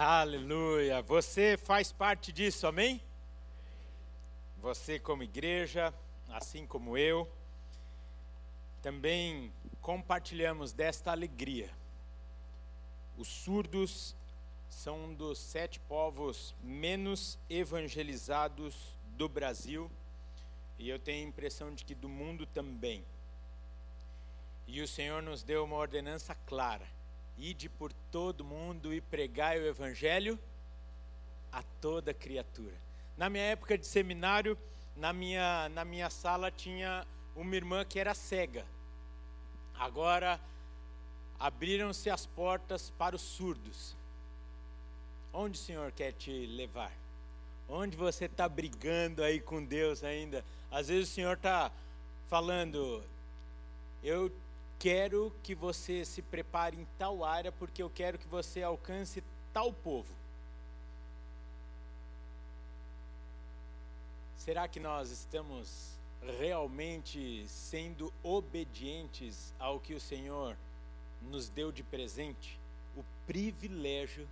Aleluia. Você faz parte disso, amém? Você, como igreja, assim como eu, também compartilhamos desta alegria. Os surdos são um dos sete povos menos evangelizados do Brasil e eu tenho a impressão de que do mundo também. E o Senhor nos deu uma ordenança clara: ide por todo mundo e pregai o evangelho a toda criatura. Na minha época de seminário, na minha, na minha sala tinha uma irmã que era cega. Agora abriram-se as portas para os surdos. Onde o Senhor quer te levar? Onde você está brigando aí com Deus ainda? Às vezes o Senhor está falando, eu quero que você se prepare em tal área, porque eu quero que você alcance tal povo. Será que nós estamos realmente sendo obedientes ao que o Senhor nos deu de presente? O privilégio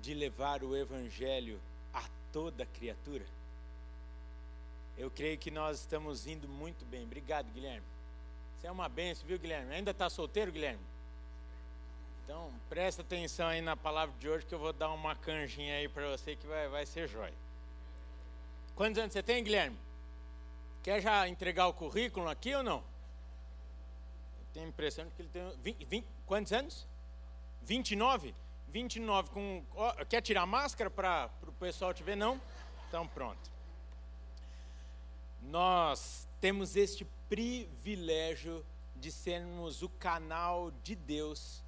de levar o Evangelho a toda criatura? Eu creio que nós estamos indo muito bem. Obrigado, Guilherme. Você é uma benção, viu, Guilherme? Ainda está solteiro, Guilherme? Então, presta atenção aí na palavra de hoje que eu vou dar uma canjinha aí para você que vai, vai ser jóia. Quantos anos você tem, Guilherme? Quer já entregar o currículo aqui ou não? Eu tenho a impressão de que ele tem 20, 20 quantos anos? 29? 29 com. quer tirar máscara para o pessoal te ver? Não? Então pronto nós temos este privilégio de sermos o canal de Deus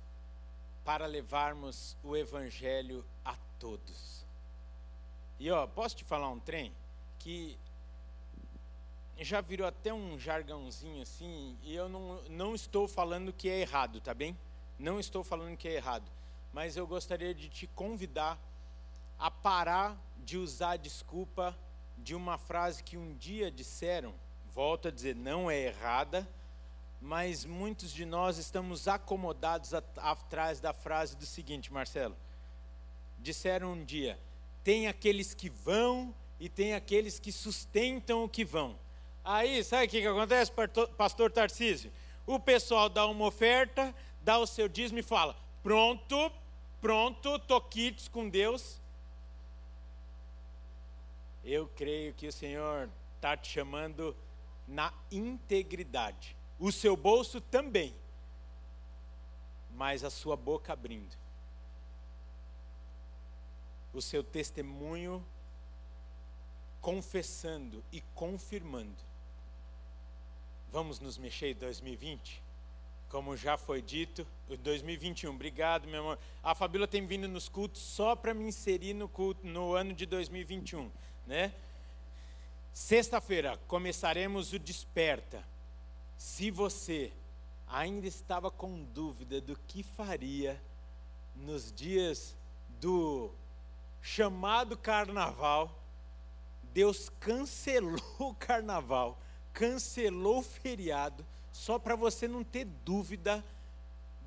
para levarmos o Evangelho a todos. E ó, posso te falar um trem que já virou até um jargãozinho assim, e eu não, não estou falando que é errado, tá bem? Não estou falando que é errado, mas eu gostaria de te convidar a parar de usar a desculpa de uma frase que um dia disseram, volto a dizer, não é errada, mas muitos de nós estamos acomodados atrás da frase do seguinte, Marcelo. Disseram um dia: tem aqueles que vão e tem aqueles que sustentam o que vão. Aí, sabe o que, que acontece, pastor Tarcísio? O pessoal dá uma oferta, dá o seu dízimo e fala: pronto, pronto, tô quites com Deus, eu creio que o Senhor está te chamando na integridade. O seu bolso também, mas a sua boca abrindo. O seu testemunho confessando e confirmando. Vamos nos mexer em 2020? Como já foi dito, 2021. Obrigado, meu amor. A Fabíola tem vindo nos cultos só para me inserir no culto no ano de 2021 né? Sexta-feira começaremos o desperta. Se você ainda estava com dúvida do que faria nos dias do chamado carnaval, Deus cancelou o carnaval, cancelou o feriado, só para você não ter dúvida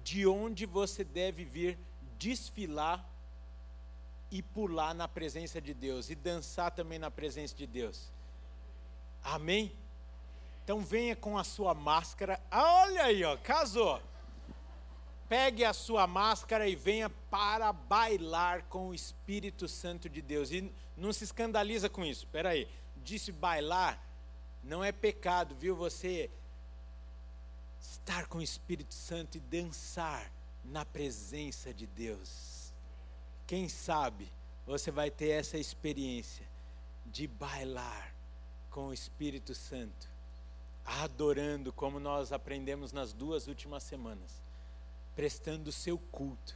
de onde você deve vir desfilar e pular na presença de Deus e dançar também na presença de Deus. Amém? Então venha com a sua máscara. Olha aí, ó, casou. Pegue a sua máscara e venha para bailar com o Espírito Santo de Deus. E não se escandaliza com isso. Espera aí. Disse bailar não é pecado, viu? Você estar com o Espírito Santo e dançar na presença de Deus. Quem sabe você vai ter essa experiência de bailar com o Espírito Santo, adorando como nós aprendemos nas duas últimas semanas, prestando o seu culto.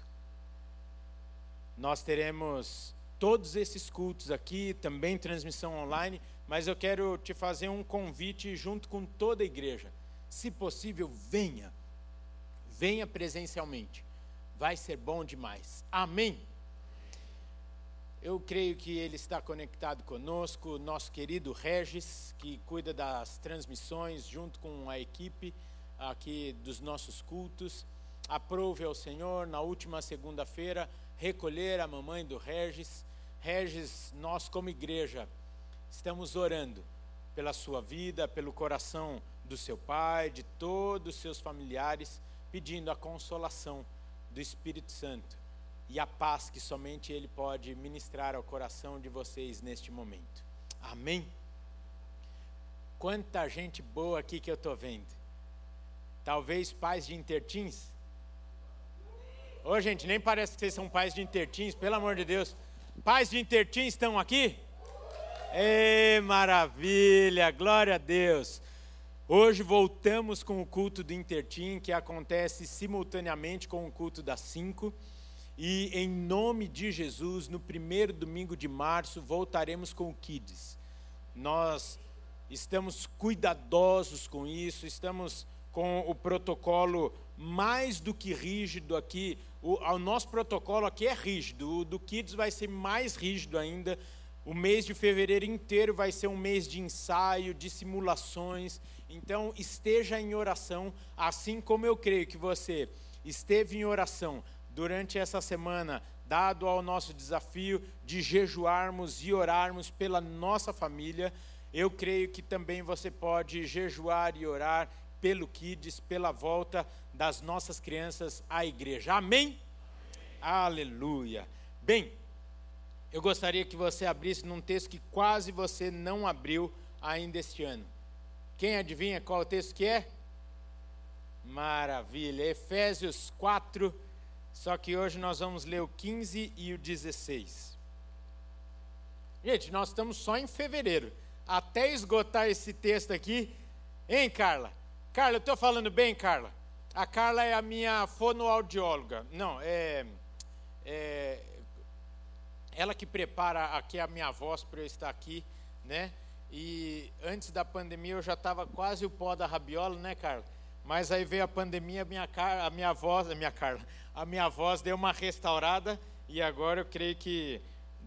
Nós teremos todos esses cultos aqui, também transmissão online, mas eu quero te fazer um convite junto com toda a igreja. Se possível, venha. Venha presencialmente. Vai ser bom demais. Amém. Eu creio que ele está conectado conosco, nosso querido Regis, que cuida das transmissões junto com a equipe aqui dos nossos cultos. aprove ao Senhor na última segunda-feira recolher a mamãe do Regis. Regis, nós como igreja estamos orando pela sua vida, pelo coração do seu pai, de todos os seus familiares, pedindo a consolação do Espírito Santo e a paz que somente Ele pode ministrar ao coração de vocês neste momento. Amém? Quanta gente boa aqui que eu estou vendo. Talvez pais de intertins. Ô gente, nem parece que vocês são pais de intertins, pelo amor de Deus. Pais de intertins estão aqui? Ê, maravilha, glória a Deus. Hoje voltamos com o culto do Intertim, que acontece simultaneamente com o culto das cinco. E em nome de Jesus, no primeiro domingo de março, voltaremos com o Kids. Nós estamos cuidadosos com isso, estamos com o protocolo mais do que rígido aqui. O, o nosso protocolo aqui é rígido, o do Kids vai ser mais rígido ainda. O mês de fevereiro inteiro vai ser um mês de ensaio, de simulações. Então, esteja em oração, assim como eu creio que você esteve em oração durante essa semana, dado ao nosso desafio de jejuarmos e orarmos pela nossa família. Eu creio que também você pode jejuar e orar pelo Kids, pela volta das nossas crianças à igreja. Amém? Amém? Aleluia. Bem, eu gostaria que você abrisse num texto que quase você não abriu ainda este ano. Quem adivinha qual o texto que é? Maravilha, Efésios 4, só que hoje nós vamos ler o 15 e o 16. Gente, nós estamos só em fevereiro. Até esgotar esse texto aqui, hein, Carla? Carla, eu estou falando bem, Carla? A Carla é a minha fonoaudióloga. Não, é, é ela que prepara aqui a minha voz para eu estar aqui, né? E antes da pandemia eu já estava quase o pó da rabiola, né, Carla? Mas aí veio a pandemia, a minha, a minha voz, a minha Carla, a minha voz deu uma restaurada e agora eu creio que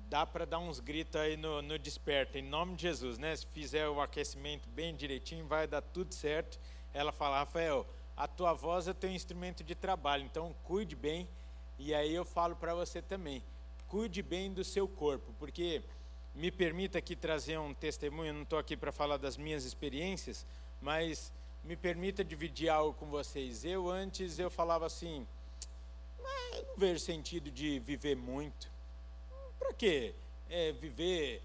dá para dar uns gritos aí no, no desperto, em nome de Jesus, né? Se fizer o aquecimento bem direitinho, vai dar tudo certo. Ela fala, Rafael, a tua voz é teu instrumento de trabalho, então cuide bem. E aí eu falo para você também, cuide bem do seu corpo, porque me permita aqui trazer um testemunho, não estou aqui para falar das minhas experiências, mas me permita dividir algo com vocês. Eu antes eu falava assim, ah, não vejo sentido de viver muito. Para quê? É, viver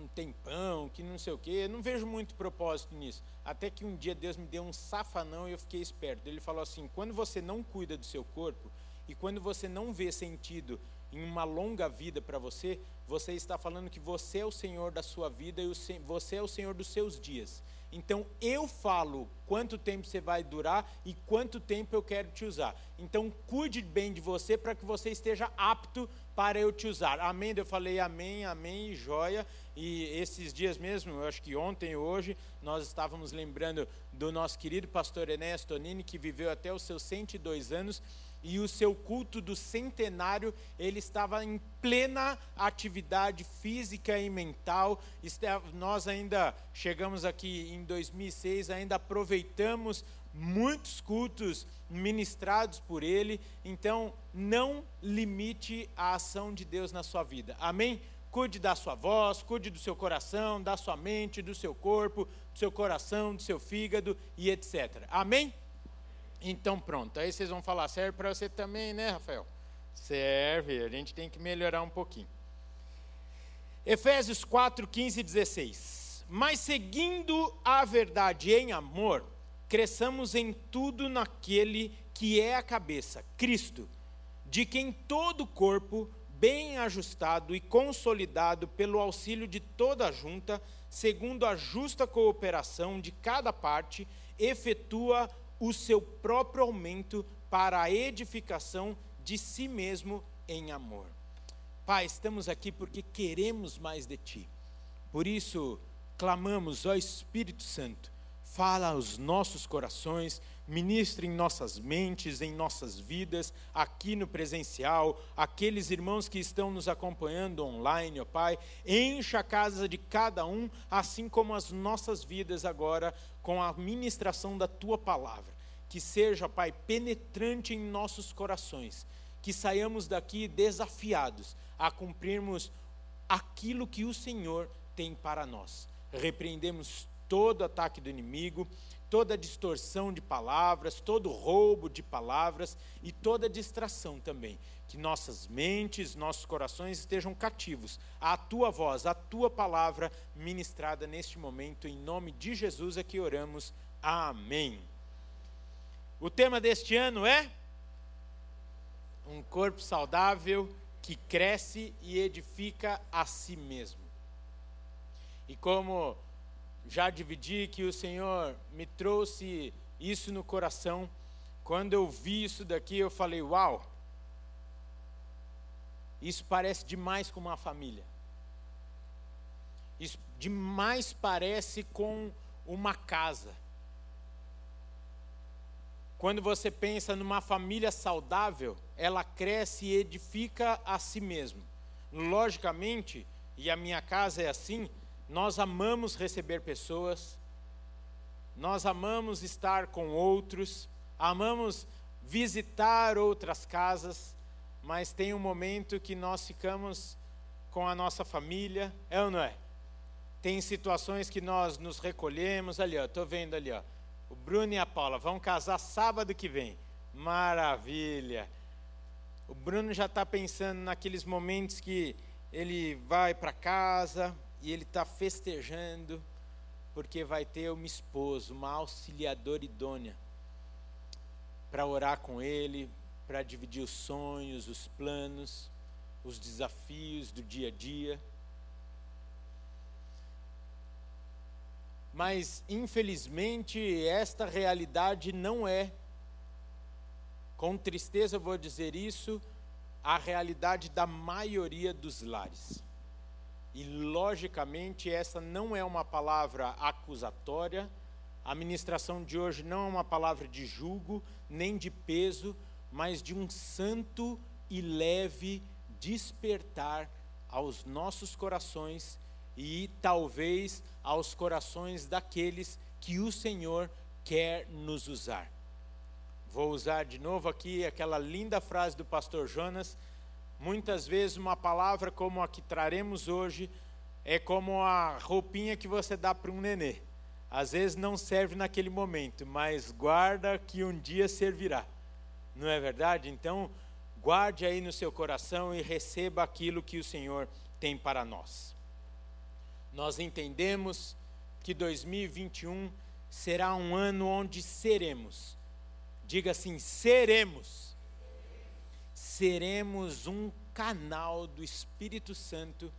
um tempão, que não sei o quê. Não vejo muito propósito nisso. Até que um dia Deus me deu um safanão e eu fiquei esperto. Ele falou assim: quando você não cuida do seu corpo e quando você não vê sentido em uma longa vida para você, você está falando que você é o Senhor da sua vida e você é o Senhor dos seus dias. Então eu falo quanto tempo você vai durar e quanto tempo eu quero te usar. Então cuide bem de você para que você esteja apto para eu te usar. Amém? Eu falei amém, amém, joia. E esses dias mesmo, eu acho que ontem e hoje, nós estávamos lembrando do nosso querido pastor Enéas Tonini, que viveu até os seus 102 anos e o seu culto do centenário, ele estava em plena atividade física e mental. Nós ainda chegamos aqui em 2006, ainda aproveitamos muitos cultos ministrados por ele. Então, não limite a ação de Deus na sua vida. Amém? Cuide da sua voz, cuide do seu coração, da sua mente, do seu corpo, do seu coração, do seu fígado e etc. Amém? Então pronto, aí vocês vão falar, serve para você também, né, Rafael? Serve, a gente tem que melhorar um pouquinho. Efésios 4, 15 e 16. Mas seguindo a verdade em amor, cresçamos em tudo naquele que é a cabeça, Cristo, de quem todo o corpo, bem ajustado e consolidado pelo auxílio de toda a junta, segundo a justa cooperação de cada parte, efetua o seu próprio aumento para a edificação de si mesmo em amor. Pai, estamos aqui porque queremos mais de Ti. Por isso, clamamos, ó Espírito Santo, fala aos nossos corações, ministre em nossas mentes, em nossas vidas, aqui no presencial, aqueles irmãos que estão nos acompanhando online, ó Pai, encha a casa de cada um, assim como as nossas vidas agora, com a ministração da Tua palavra. que seja, Pai, penetrante em nossos corações, que saiamos daqui desafiados a cumprirmos aquilo que o Senhor tem para nós. Repreendemos todo ataque do inimigo, toda distorção de palavras, todo roubo de palavras e toda distração também. Que nossas mentes, nossos corações estejam cativos à tua voz, à tua palavra ministrada neste momento. Em nome de Jesus é que oramos. Amém. O tema deste ano é um corpo saudável que cresce e edifica a si mesmo. E como já dividi que o Senhor me trouxe isso no coração, quando eu vi isso daqui, eu falei: Uau, isso parece demais com uma família. Isso demais parece com uma casa. Quando você pensa numa família saudável, ela cresce e edifica a si mesma. Logicamente, e a minha casa é assim, nós amamos receber pessoas, nós amamos estar com outros, amamos visitar outras casas, mas tem um momento que nós ficamos com a nossa família, é ou não é? Tem situações que nós nos recolhemos, ali ó, estou vendo ali ó, o Bruno e a Paula vão casar sábado que vem. Maravilha! O Bruno já está pensando naqueles momentos que ele vai para casa e ele está festejando porque vai ter uma esposa, uma auxiliadora idônea para orar com ele, para dividir os sonhos, os planos, os desafios do dia a dia. Mas, infelizmente, esta realidade não é, com tristeza vou dizer isso, a realidade da maioria dos lares. E, logicamente, essa não é uma palavra acusatória, a ministração de hoje não é uma palavra de julgo, nem de peso, mas de um santo e leve despertar aos nossos corações e talvez aos corações daqueles que o Senhor quer nos usar. Vou usar de novo aqui aquela linda frase do pastor Jonas. Muitas vezes, uma palavra como a que traremos hoje é como a roupinha que você dá para um nenê. Às vezes não serve naquele momento, mas guarda que um dia servirá. Não é verdade? Então, guarde aí no seu coração e receba aquilo que o Senhor tem para nós. Nós entendemos que 2021 será um ano onde seremos, diga assim: seremos, seremos um canal do Espírito Santo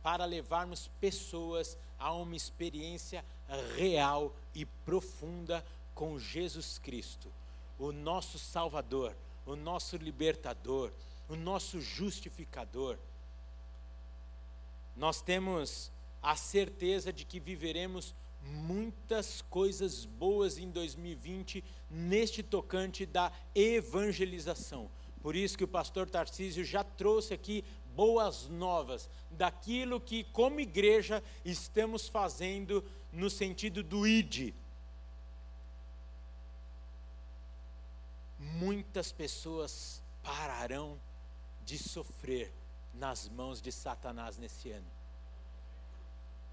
para levarmos pessoas a uma experiência real e profunda com Jesus Cristo, o nosso Salvador, o nosso libertador, o nosso justificador. Nós temos a certeza de que viveremos muitas coisas boas em 2020 neste tocante da evangelização. Por isso que o pastor Tarcísio já trouxe aqui boas novas daquilo que como igreja estamos fazendo no sentido do id. Muitas pessoas pararão de sofrer nas mãos de Satanás nesse ano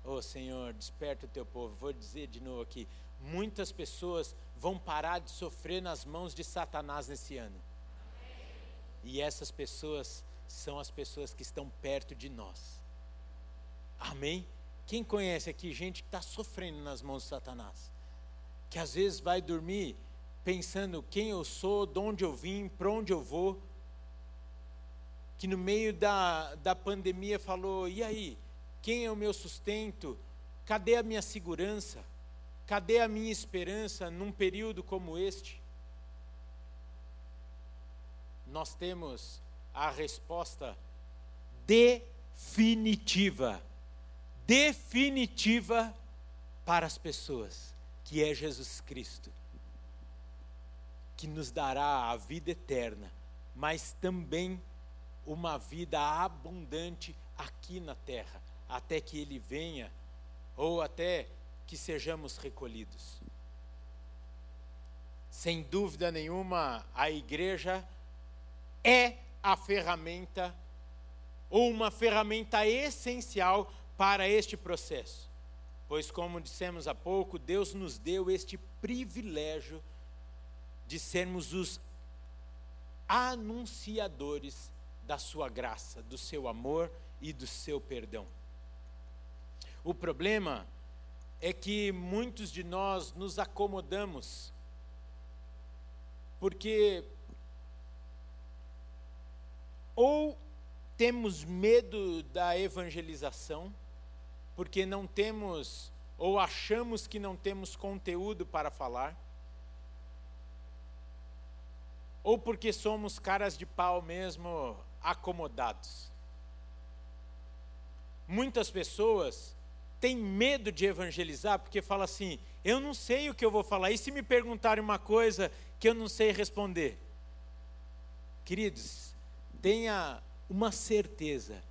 Oh Senhor, desperta o teu povo. Vou dizer de novo aqui: muitas pessoas vão parar de sofrer nas mãos de Satanás nesse ano. E essas pessoas são as pessoas que estão perto de nós. Amém? Quem conhece aqui gente que está sofrendo nas mãos de Satanás? Que às vezes vai dormir pensando quem eu sou, de onde eu vim, para onde eu vou. Que no meio da, da pandemia falou: e aí? Quem é o meu sustento? Cadê a minha segurança? Cadê a minha esperança num período como este? Nós temos a resposta definitiva, definitiva para as pessoas, que é Jesus Cristo, que nos dará a vida eterna, mas também uma vida abundante aqui na terra até que ele venha, ou até que sejamos recolhidos. Sem dúvida nenhuma, a igreja é a ferramenta ou uma ferramenta essencial para este processo. Pois, como dissemos há pouco, Deus nos deu este privilégio de sermos os anunciadores da sua graça, do seu amor e do seu perdão. O problema é que muitos de nós nos acomodamos, porque ou temos medo da evangelização, porque não temos ou achamos que não temos conteúdo para falar, ou porque somos caras de pau mesmo acomodados. Muitas pessoas têm medo de evangelizar porque fala assim: eu não sei o que eu vou falar, e se me perguntarem uma coisa que eu não sei responder? Queridos, tenha uma certeza: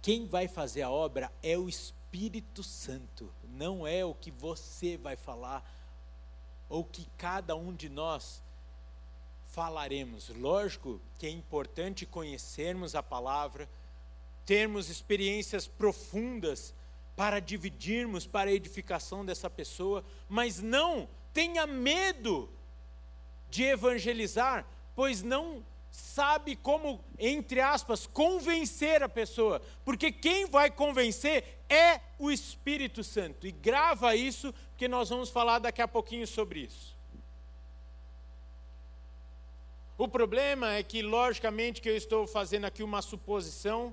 quem vai fazer a obra é o Espírito Santo, não é o que você vai falar ou que cada um de nós falaremos. Lógico que é importante conhecermos a palavra, termos experiências profundas para dividirmos para a edificação dessa pessoa, mas não tenha medo de evangelizar, pois não sabe como, entre aspas, convencer a pessoa, porque quem vai convencer é o Espírito Santo. E grava isso, porque nós vamos falar daqui a pouquinho sobre isso. O problema é que, logicamente, que eu estou fazendo aqui uma suposição,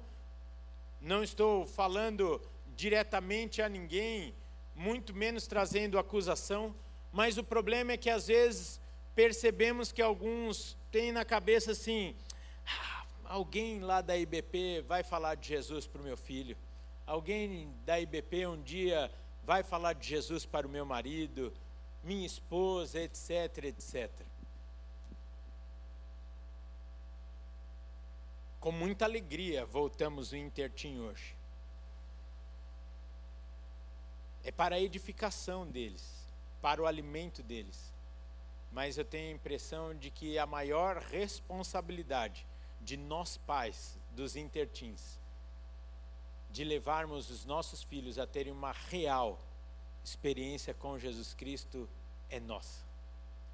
não estou falando diretamente a ninguém, muito menos trazendo acusação, mas o problema é que às vezes percebemos que alguns têm na cabeça assim: ah, alguém lá da IBP vai falar de Jesus para o meu filho, alguém da IBP um dia vai falar de Jesus para o meu marido, minha esposa, etc, etc. Com muita alegria voltamos o Intertim hoje. É para a edificação deles, para o alimento deles mas eu tenho a impressão de que a maior responsabilidade de nós pais dos intertins de levarmos os nossos filhos a terem uma real experiência com Jesus Cristo é nossa.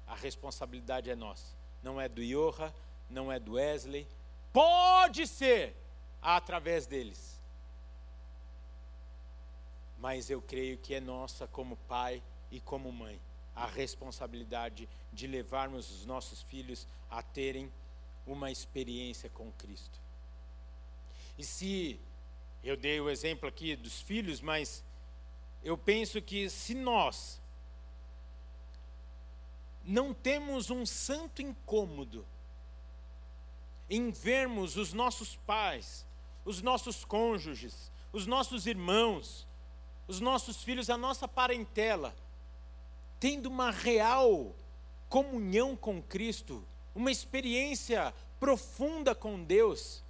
A responsabilidade é nossa. Não é do Iorra, não é do Wesley. Pode ser através deles. Mas eu creio que é nossa como pai e como mãe a responsabilidade de levarmos os nossos filhos a terem uma experiência com Cristo. E se eu dei o exemplo aqui dos filhos, mas eu penso que se nós não temos um santo incômodo em vermos os nossos pais, os nossos cônjuges, os nossos irmãos, os nossos filhos, a nossa parentela, tendo uma real comunhão com Cristo, uma experiência profunda com Deus,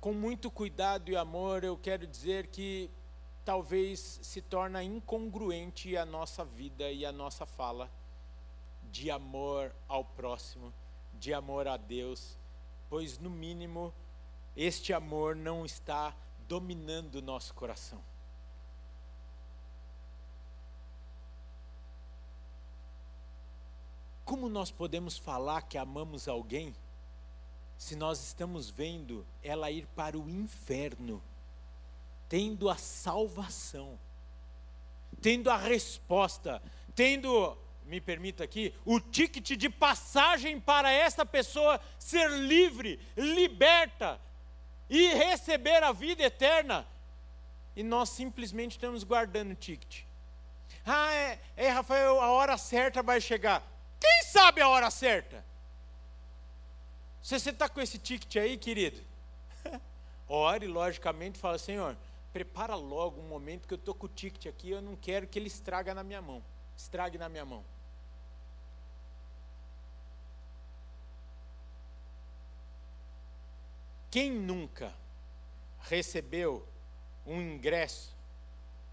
com muito cuidado e amor, eu quero dizer que talvez se torna incongruente a nossa vida e a nossa fala de amor ao próximo, de amor a Deus, pois no mínimo este amor não está dominando o nosso coração. Como nós podemos falar que amamos alguém se nós estamos vendo ela ir para o inferno, tendo a salvação, tendo a resposta, tendo, me permita aqui, o ticket de passagem para essa pessoa ser livre, liberta e receber a vida eterna, e nós simplesmente estamos guardando o ticket. Ah, é, é Rafael, a hora certa vai chegar. Quem sabe a hora certa? Se você está com esse ticket aí, querido, ore logicamente e fala, Senhor, prepara logo um momento que eu estou com o ticket aqui, eu não quero que ele estraga na minha mão. Estrague na minha mão. Quem nunca recebeu um ingresso,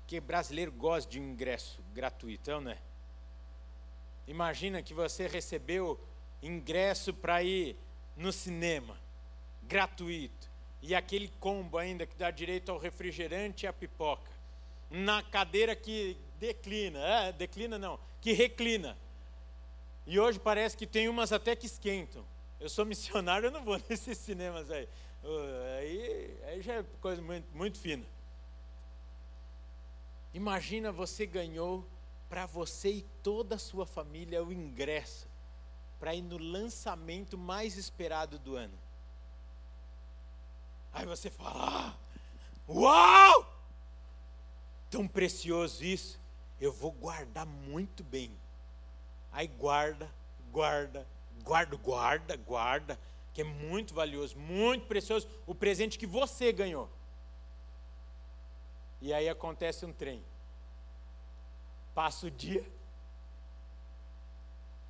que brasileiro gosta de um ingresso gratuito, não é? Imagina que você recebeu ingresso para ir no cinema, gratuito, e aquele combo ainda que dá direito ao refrigerante e à pipoca, na cadeira que declina, é, declina não, que reclina. E hoje parece que tem umas até que esquentam. Eu sou missionário, eu não vou nesses cinemas aí. Aí, aí já é coisa muito, muito fina. Imagina você ganhou para você e toda a sua família o ingresso para ir no lançamento mais esperado do ano. Aí você fala: ah, Uau! Tão precioso isso, eu vou guardar muito bem. Aí guarda, guarda, guarda, guarda, guarda, que é muito valioso, muito precioso, o presente que você ganhou. E aí acontece um trem. Passa o dia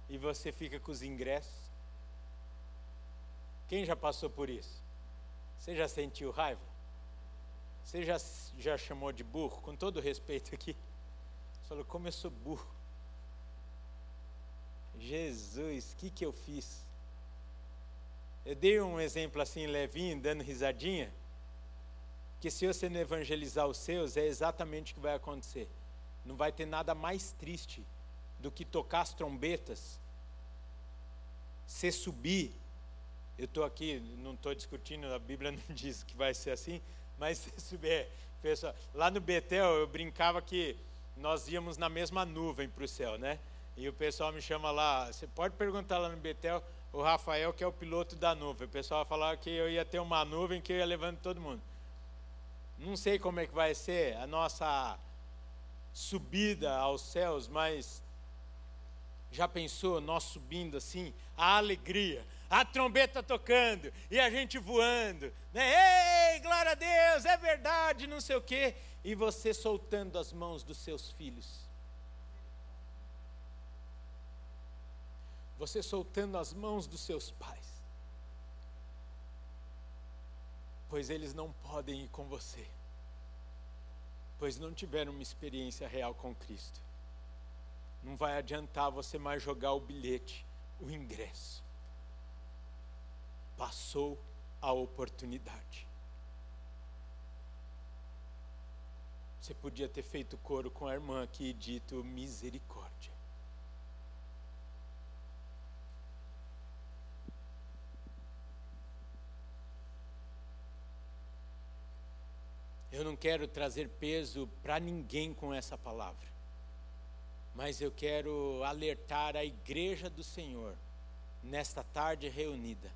e você fica com os ingressos. Quem já passou por isso? Você já sentiu raiva? Você já, já chamou de burro? Com todo respeito aqui. Você falou, como eu sou burro. Jesus, o que, que eu fiz? Eu dei um exemplo assim, levinho, dando risadinha, que se você não evangelizar os seus, é exatamente o que vai acontecer. Não vai ter nada mais triste do que tocar as trombetas, você subir. Eu estou aqui, não estou discutindo, a Bíblia não diz que vai ser assim, mas você subir. É, pessoal, lá no Betel eu brincava que nós íamos na mesma nuvem para o céu, né? E o pessoal me chama lá, você pode perguntar lá no Betel, o Rafael, que é o piloto da nuvem. O pessoal falava que eu ia ter uma nuvem que eu ia levando todo mundo. Não sei como é que vai ser a nossa subida aos céus, mas já pensou nós subindo assim, a alegria, a trombeta tocando e a gente voando, né? Ei, glória a Deus, é verdade, não sei o quê, e você soltando as mãos dos seus filhos. Você soltando as mãos dos seus pais. Pois eles não podem ir com você pois não tiveram uma experiência real com Cristo. Não vai adiantar você mais jogar o bilhete, o ingresso. Passou a oportunidade. Você podia ter feito coro com a irmã aqui e dito misericórdia. Eu não quero trazer peso para ninguém com essa palavra, mas eu quero alertar a igreja do Senhor, nesta tarde reunida,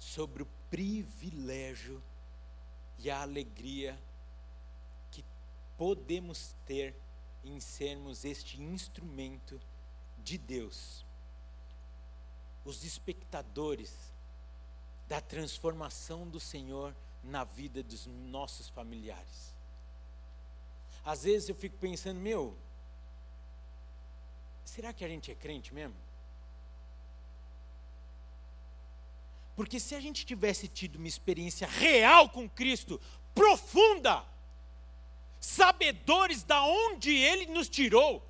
sobre o privilégio e a alegria que podemos ter em sermos este instrumento de Deus. Os espectadores da transformação do Senhor na vida dos nossos familiares. Às vezes eu fico pensando, meu, será que a gente é crente mesmo? Porque se a gente tivesse tido uma experiência real com Cristo, profunda, sabedores da onde Ele nos tirou,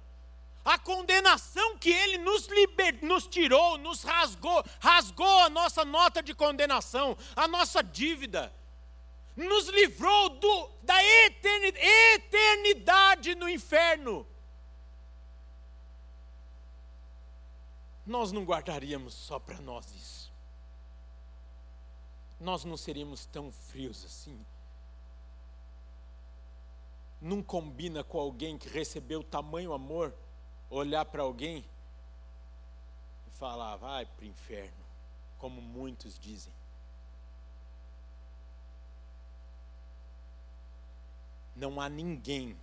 a condenação que Ele nos, liber, nos tirou, nos rasgou, rasgou a nossa nota de condenação, a nossa dívida, nos livrou do, da eternidade, eternidade no inferno. Nós não guardaríamos só para nós isso. Nós não seríamos tão frios assim. Não combina com alguém que recebeu tamanho amor olhar para alguém e falar, vai para o inferno, como muitos dizem. Não há ninguém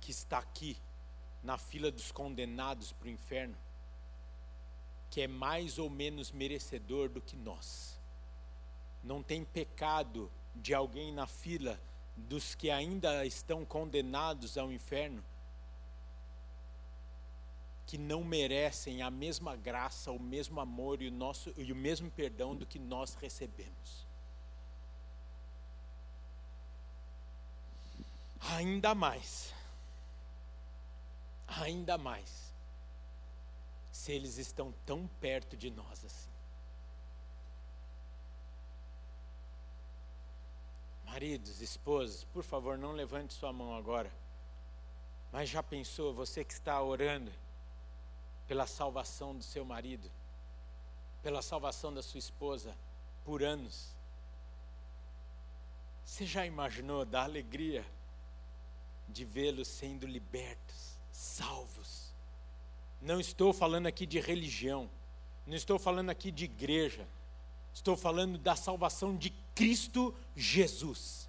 que está aqui na fila dos condenados para o inferno que é mais ou menos merecedor do que nós. Não tem pecado de alguém na fila dos que ainda estão condenados ao inferno que não merecem a mesma graça, o mesmo amor e o, nosso, e o mesmo perdão do que nós recebemos. Ainda mais, ainda mais, se eles estão tão perto de nós assim. Maridos, esposas, por favor, não levante sua mão agora. Mas já pensou, você que está orando pela salvação do seu marido, pela salvação da sua esposa por anos? Você já imaginou da alegria de vê-los sendo libertos, salvos? Não estou falando aqui de religião, não estou falando aqui de igreja, estou falando da salvação de Cristo Jesus.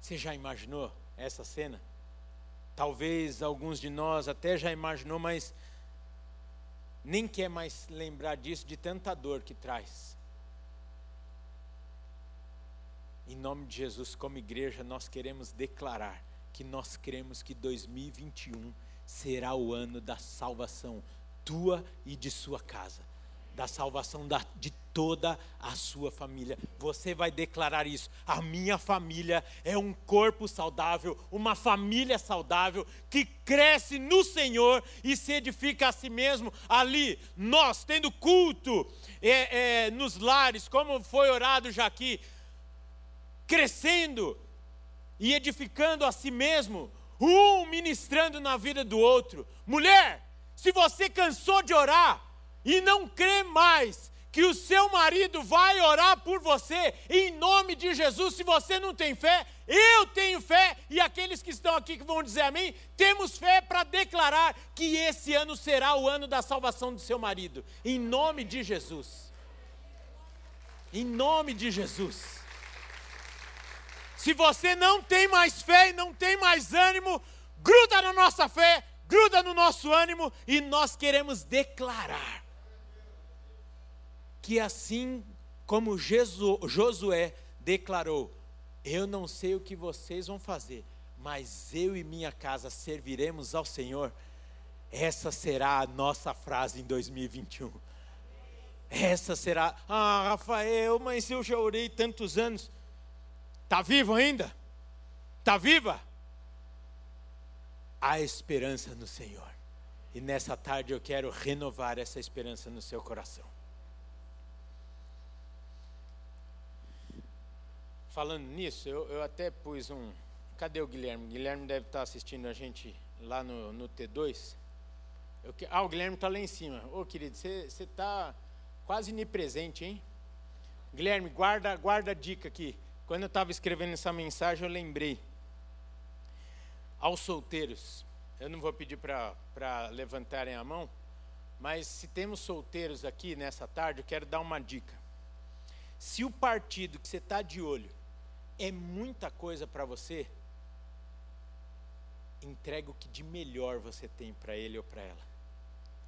Você já imaginou essa cena? Talvez alguns de nós até já imaginou, mas nem quer mais lembrar disso de tanta dor que traz. Em nome de Jesus, como igreja, nós queremos declarar que nós cremos que 2021 será o ano da salvação tua e de sua casa, da salvação da, de toda a sua família. Você vai declarar isso. A minha família é um corpo saudável, uma família saudável que cresce no Senhor e se edifica a si mesmo ali. Nós, tendo culto é, é, nos lares, como foi orado já aqui crescendo e edificando a si mesmo, um ministrando na vida do outro. Mulher, se você cansou de orar e não crê mais que o seu marido vai orar por você, em nome de Jesus, se você não tem fé, eu tenho fé, e aqueles que estão aqui que vão dizer amém, temos fé para declarar que esse ano será o ano da salvação do seu marido, em nome de Jesus. Em nome de Jesus. Se você não tem mais fé e não tem mais ânimo, gruda na nossa fé, gruda no nosso ânimo e nós queremos declarar que assim como Josué declarou: Eu não sei o que vocês vão fazer, mas eu e minha casa serviremos ao Senhor. Essa será a nossa frase em 2021. Essa será, ah, Rafael, mas eu já orei tantos anos. Está vivo ainda? Está viva? Há esperança no Senhor. E nessa tarde eu quero renovar essa esperança no seu coração. Falando nisso, eu, eu até pus um. Cadê o Guilherme? O Guilherme deve estar assistindo a gente lá no, no T2. Eu, ah, o Guilherme está lá em cima. Ô querido, você está quase onipresente, hein? Guilherme, guarda, guarda a dica aqui. Quando eu estava escrevendo essa mensagem, eu lembrei. Aos solteiros, eu não vou pedir para levantarem a mão, mas se temos solteiros aqui nessa tarde, eu quero dar uma dica. Se o partido que você está de olho é muita coisa para você, entrega o que de melhor você tem para ele ou para ela.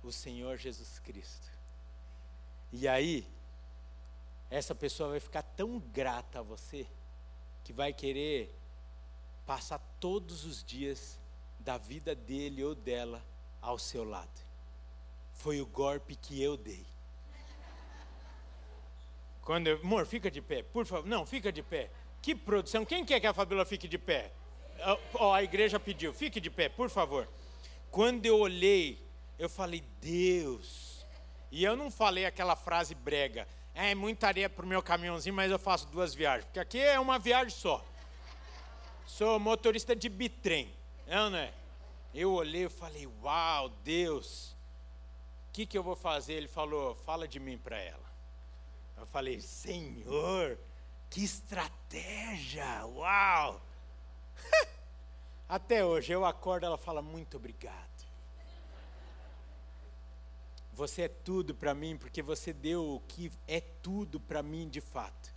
O Senhor Jesus Cristo. E aí, essa pessoa vai ficar tão grata a você que vai querer passar todos os dias da vida dele ou dela ao seu lado. Foi o golpe que eu dei. Quando eu, amor, fica de pé, por favor. Não, fica de pé. Que produção. Quem quer que a Fabíola fique de pé? Oh, a igreja pediu, fique de pé, por favor. Quando eu olhei, eu falei, Deus. E eu não falei aquela frase brega é muita areia para o meu caminhãozinho, mas eu faço duas viagens. Porque aqui é uma viagem só. Sou motorista de bitrem. É não é? Eu olhei e falei, uau, Deus, o que, que eu vou fazer? Ele falou, fala de mim para ela. Eu falei, Senhor, que estratégia, uau! Até hoje eu acordo, ela fala, muito obrigado. Você é tudo para mim porque você deu o que é tudo para mim de fato.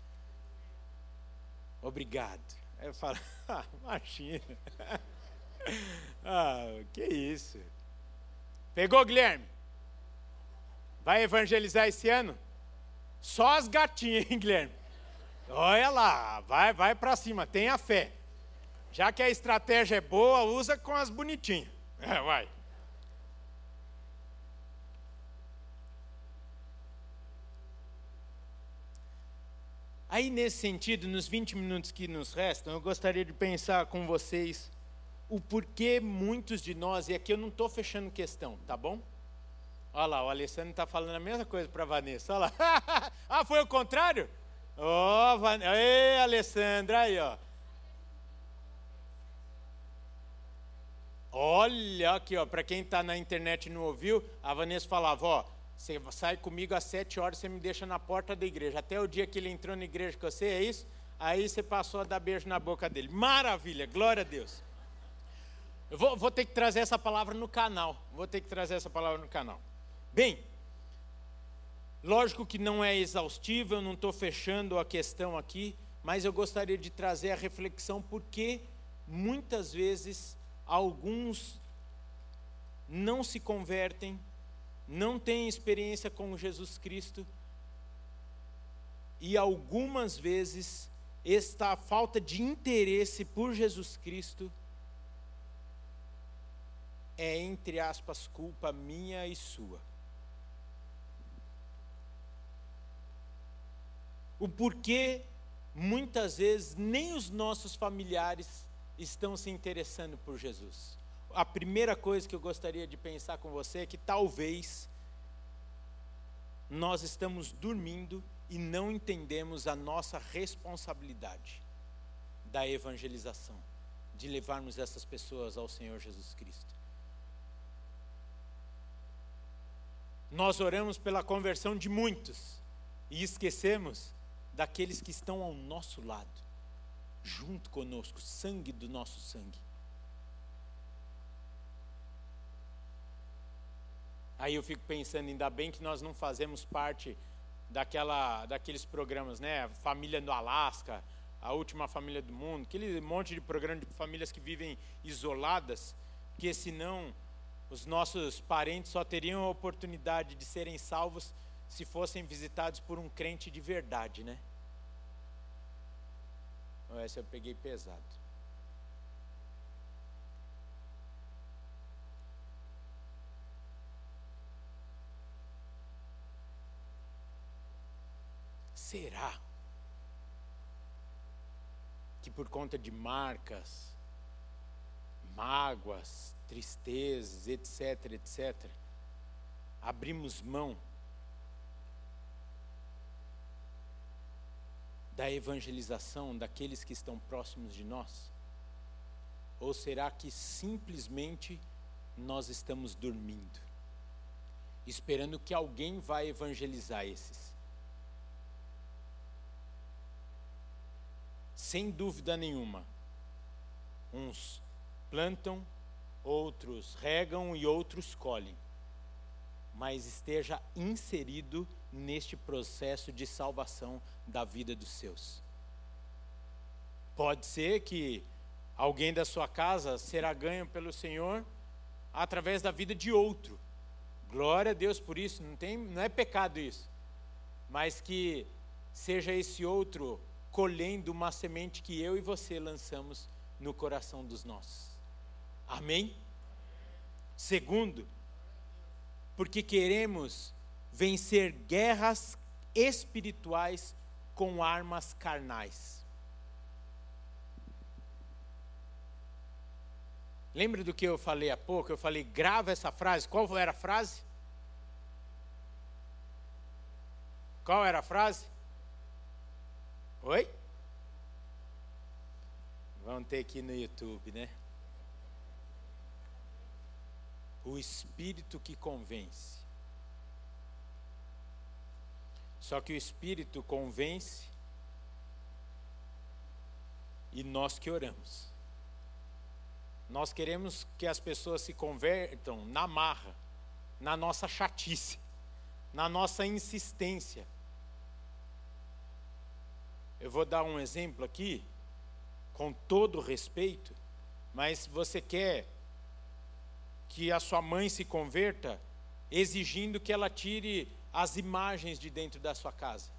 Obrigado. Aí eu falo, ah, imagina. ah, que isso. Pegou, Guilherme? Vai evangelizar esse ano? Só as gatinhas, hein, Guilherme? Olha lá, vai, vai para cima, tenha fé. Já que a estratégia é boa, usa com as bonitinhas. É, vai. Aí, nesse sentido, nos 20 minutos que nos restam, eu gostaria de pensar com vocês o porquê muitos de nós, e aqui eu não estou fechando questão, tá bom? Olha lá, o Alessandro está falando a mesma coisa para a Vanessa. Olha lá. ah, foi o contrário? Ó, oh, Van... Ei, Alessandra, aí, ó. Olha aqui, ó, para quem está na internet e não ouviu, a Vanessa falava, ó, você sai comigo às sete horas, você me deixa na porta da igreja. Até o dia que ele entrou na igreja com você, é isso? Aí você passou a dar beijo na boca dele. Maravilha, glória a Deus. Eu vou, vou ter que trazer essa palavra no canal. Vou ter que trazer essa palavra no canal. Bem, lógico que não é exaustivo, eu não estou fechando a questão aqui, mas eu gostaria de trazer a reflexão porque muitas vezes alguns não se convertem, não têm experiência com Jesus Cristo, e algumas vezes esta falta de interesse por Jesus Cristo é, entre aspas, culpa minha e sua. O porquê, muitas vezes, nem os nossos familiares estão se interessando por Jesus. A primeira coisa que eu gostaria de pensar com você é que talvez nós estamos dormindo e não entendemos a nossa responsabilidade da evangelização, de levarmos essas pessoas ao Senhor Jesus Cristo. Nós oramos pela conversão de muitos e esquecemos daqueles que estão ao nosso lado, junto conosco, sangue do nosso sangue. Aí eu fico pensando, ainda bem que nós não fazemos parte daquela, daqueles programas, né? Família no Alasca, a última família do mundo, aquele monte de programa de famílias que vivem isoladas, que senão os nossos parentes só teriam a oportunidade de serem salvos se fossem visitados por um crente de verdade, né? Essa eu peguei pesado. Será que por conta de marcas, mágoas, tristezas, etc, etc, abrimos mão da evangelização daqueles que estão próximos de nós? Ou será que simplesmente nós estamos dormindo, esperando que alguém vá evangelizar esses? Sem dúvida nenhuma, uns plantam outros regam e outros colhem. Mas esteja inserido neste processo de salvação da vida dos seus. Pode ser que alguém da sua casa será ganho pelo Senhor através da vida de outro. Glória a Deus por isso, não, tem, não é pecado isso. Mas que seja esse outro colhendo uma semente que eu e você lançamos no coração dos nossos. Amém? Segundo, porque queremos vencer guerras espirituais com armas carnais. Lembra do que eu falei há pouco? Eu falei, grava essa frase. Qual era a frase? Qual era a frase? Oi? Vamos ter aqui no YouTube, né? o espírito que convence. Só que o espírito convence e nós que oramos. Nós queremos que as pessoas se convertam na marra, na nossa chatice, na nossa insistência. Eu vou dar um exemplo aqui, com todo respeito, mas você quer que a sua mãe se converta exigindo que ela tire as imagens de dentro da sua casa.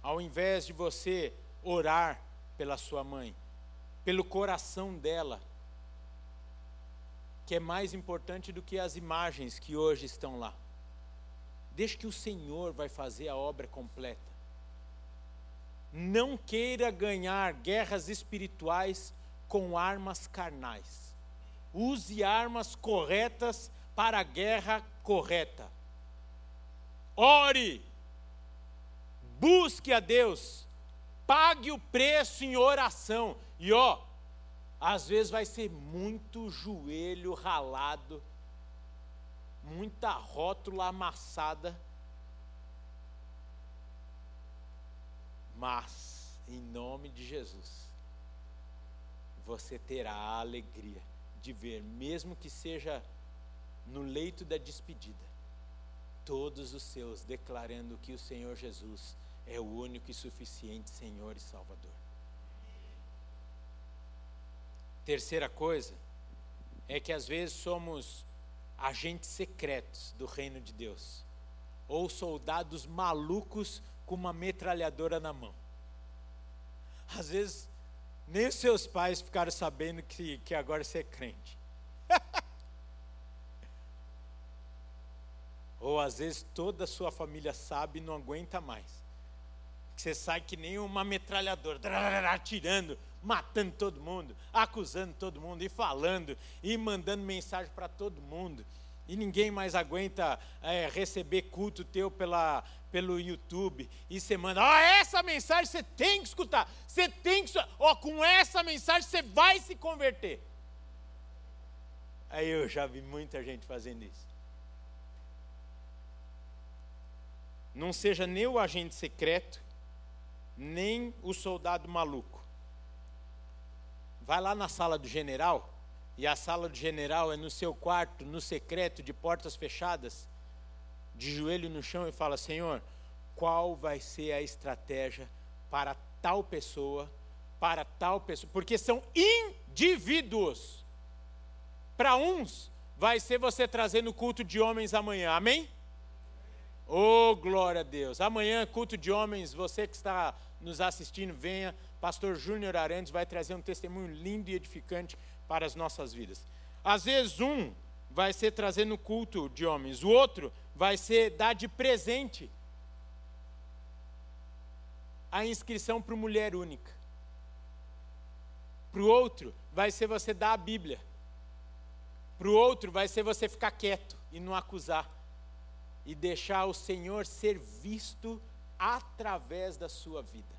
Ao invés de você orar pela sua mãe, pelo coração dela, que é mais importante do que as imagens que hoje estão lá. Deixe que o Senhor vai fazer a obra completa. Não queira ganhar guerras espirituais com armas carnais. Use armas corretas para a guerra correta. Ore, busque a Deus, pague o preço em oração. E ó, às vezes vai ser muito joelho ralado, muita rótula amassada. Mas, em nome de Jesus, você terá a alegria de ver, mesmo que seja no leito da despedida, todos os seus declarando que o Senhor Jesus é o único e suficiente Senhor e Salvador. Terceira coisa é que às vezes somos agentes secretos do reino de Deus, ou soldados malucos com uma metralhadora na mão. Às vezes, nem os seus pais ficaram sabendo que, que agora você é crente. ou às vezes toda a sua família sabe e não aguenta mais. Você sai que nem uma metralhadora, atirando, matando todo mundo, acusando todo mundo, e falando, e mandando mensagem para todo mundo. E ninguém mais aguenta é, receber culto teu pela, pelo YouTube. E você manda, oh, essa mensagem você tem que escutar. Você tem que. Ó, oh, com essa mensagem você vai se converter. Aí eu já vi muita gente fazendo isso. Não seja nem o agente secreto, nem o soldado maluco. Vai lá na sala do general, e a sala do general é no seu quarto, no secreto, de portas fechadas, de joelho no chão e fala: Senhor, qual vai ser a estratégia para tal pessoa, para tal pessoa? Porque são indivíduos. Para uns, vai ser você trazendo culto de homens amanhã, amém? Oh, glória a Deus. Amanhã, culto de homens, você que está nos assistindo, venha. Pastor Júnior Arantes vai trazer um testemunho lindo e edificante para as nossas vidas. Às vezes, um vai ser trazendo culto de homens, o outro vai ser dar de presente a inscrição para mulher única. Para o outro, vai ser você dar a Bíblia. Para o outro, vai ser você ficar quieto e não acusar e deixar o Senhor ser visto através da sua vida.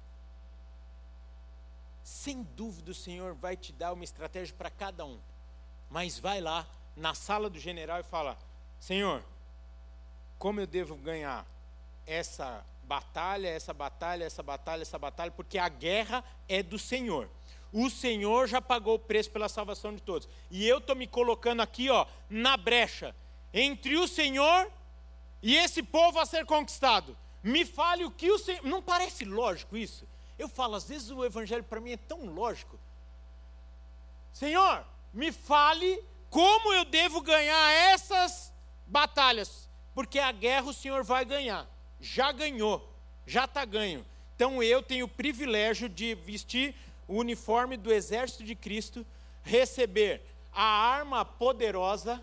Sem dúvida o Senhor vai te dar uma estratégia para cada um. Mas vai lá na sala do general e fala: Senhor, como eu devo ganhar essa batalha, essa batalha, essa batalha, essa batalha, porque a guerra é do Senhor. O Senhor já pagou o preço pela salvação de todos. E eu estou me colocando aqui, ó, na brecha entre o Senhor e esse povo a ser conquistado. Me fale o que o Senhor. Não parece lógico isso? Eu falo, às vezes o Evangelho para mim é tão lógico. Senhor, me fale como eu devo ganhar essas batalhas. Porque a guerra o Senhor vai ganhar. Já ganhou, já está ganho. Então eu tenho o privilégio de vestir o uniforme do exército de Cristo, receber a arma poderosa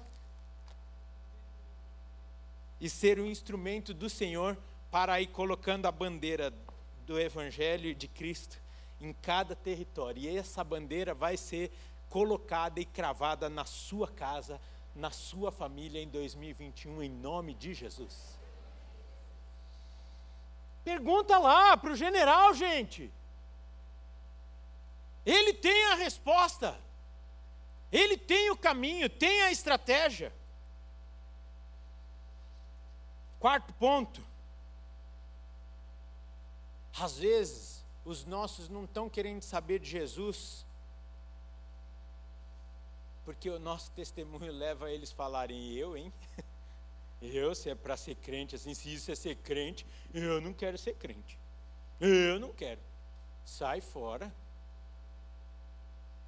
e ser um instrumento do Senhor para ir colocando a bandeira do Evangelho de Cristo em cada território. E essa bandeira vai ser colocada e cravada na sua casa, na sua família em 2021, em nome de Jesus. Pergunta lá para o general, gente. Ele tem a resposta, ele tem o caminho, tem a estratégia. Quarto ponto. Às vezes, os nossos não estão querendo saber de Jesus, porque o nosso testemunho leva a eles falarem: eu, hein? Eu, se é para ser crente, assim, se isso é ser crente, eu não quero ser crente. Eu não quero. Sai fora.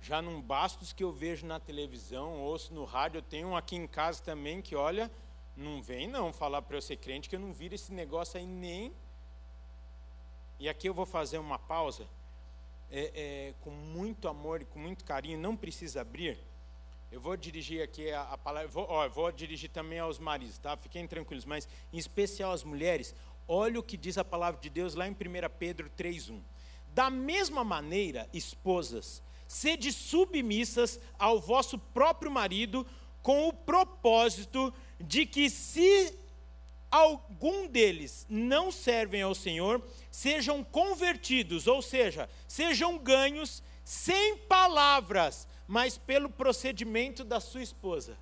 Já não basta os que eu vejo na televisão, ouço no rádio, eu tenho um aqui em casa também que, olha, não vem não falar para eu ser crente que eu não viro esse negócio aí nem. E aqui eu vou fazer uma pausa, é, é, com muito amor e com muito carinho, não precisa abrir. Eu vou dirigir aqui a, a palavra, vou, ó, vou dirigir também aos maridos, tá? Fiquem tranquilos, mas em especial às mulheres, olha o que diz a palavra de Deus lá em 1 Pedro 3,1. Da mesma maneira, esposas, sede submissas ao vosso próprio marido, com o propósito de que, se algum deles não servem ao Senhor, sejam convertidos, ou seja, sejam ganhos sem palavras, mas pelo procedimento da sua esposa.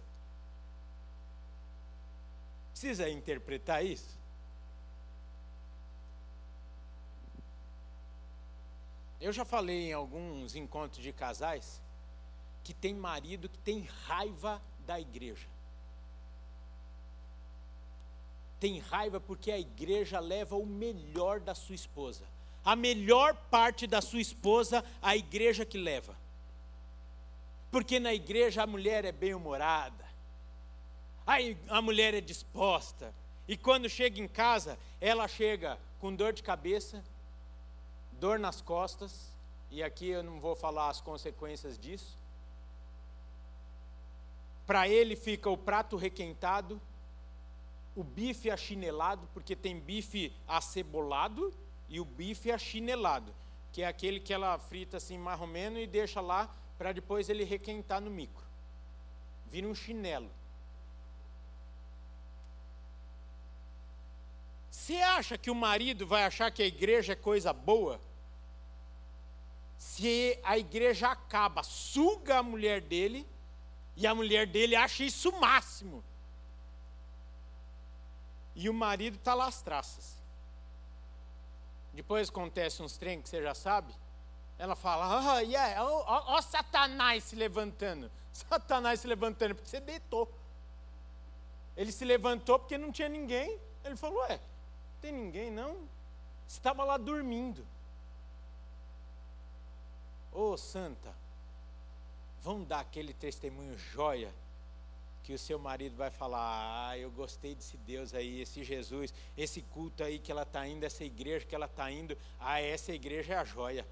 Precisa interpretar isso? Eu já falei em alguns encontros de casais que tem marido que tem raiva da igreja. Tem raiva porque a igreja leva o melhor da sua esposa. A melhor parte da sua esposa, a igreja que leva. Porque na igreja a mulher é bem-humorada, a, a mulher é disposta, e quando chega em casa, ela chega com dor de cabeça, dor nas costas, e aqui eu não vou falar as consequências disso. Para ele fica o prato requentado, o bife achinelado, porque tem bife acebolado e o bife achinelado, que é aquele que ela frita assim mais ou menos e deixa lá para depois ele requentar no micro. Vira um chinelo. Você acha que o marido vai achar que a igreja é coisa boa? Se a igreja acaba, suga a mulher dele, e a mulher dele acha isso o máximo. E o marido está lá às traças. Depois acontece uns trem que você já sabe. Ela fala, oh, yeah, ó, ó, ó Satanás se levantando. Satanás se levantando, porque você deitou. Ele se levantou porque não tinha ninguém. Ele falou, ué, não tem ninguém não? Estava lá dormindo. Ô oh, santa, vamos dar aquele testemunho joia que o seu marido vai falar: Ah, eu gostei desse Deus aí, esse Jesus, esse culto aí que ela está indo, essa igreja que ela está indo. Ah, essa igreja é a joia.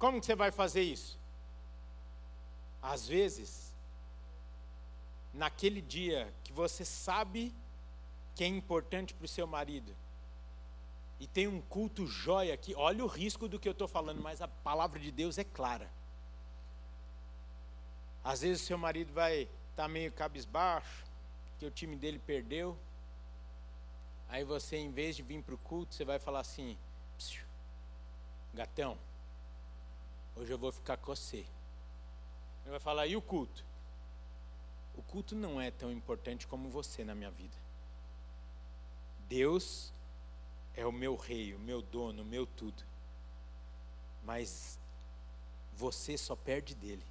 Como que você vai fazer isso? Às vezes, naquele dia que você sabe que é importante para o seu marido, e tem um culto jóia aqui, olha o risco do que eu estou falando, mas a palavra de Deus é clara. Às vezes o seu marido vai estar tá meio cabisbaixo, que o time dele perdeu. Aí você, em vez de vir para o culto, você vai falar assim: gatão, hoje eu vou ficar com você. Ele vai falar: e o culto? O culto não é tão importante como você na minha vida. Deus é o meu rei, o meu dono, o meu tudo. Mas você só perde dele.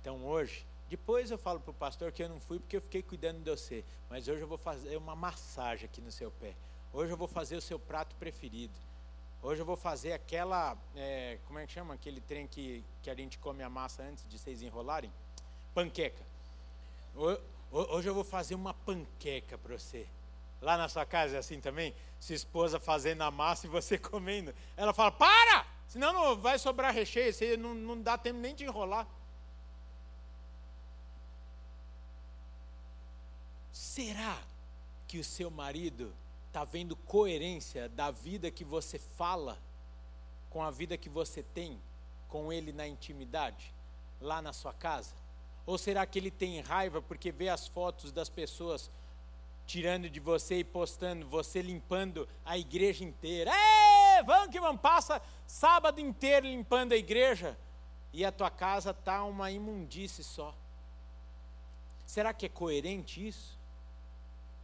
Então hoje, depois eu falo para o pastor que eu não fui porque eu fiquei cuidando de você. Mas hoje eu vou fazer uma massagem aqui no seu pé. Hoje eu vou fazer o seu prato preferido. Hoje eu vou fazer aquela. É, como é que chama? Aquele trem que, que a gente come a massa antes de vocês enrolarem? Panqueca. Hoje eu vou fazer uma panqueca para você. Lá na sua casa é assim também? Sua esposa fazendo a massa e você comendo. Ela fala: Para! Senão não vai sobrar recheio, você não, não dá tempo nem de enrolar. Será que o seu marido está vendo coerência da vida que você fala com a vida que você tem com ele na intimidade, lá na sua casa? Ou será que ele tem raiva porque vê as fotos das pessoas tirando de você e postando, você limpando a igreja inteira? Ei, vamos que vamos, passa sábado inteiro limpando a igreja e a tua casa está uma imundície só. Será que é coerente isso?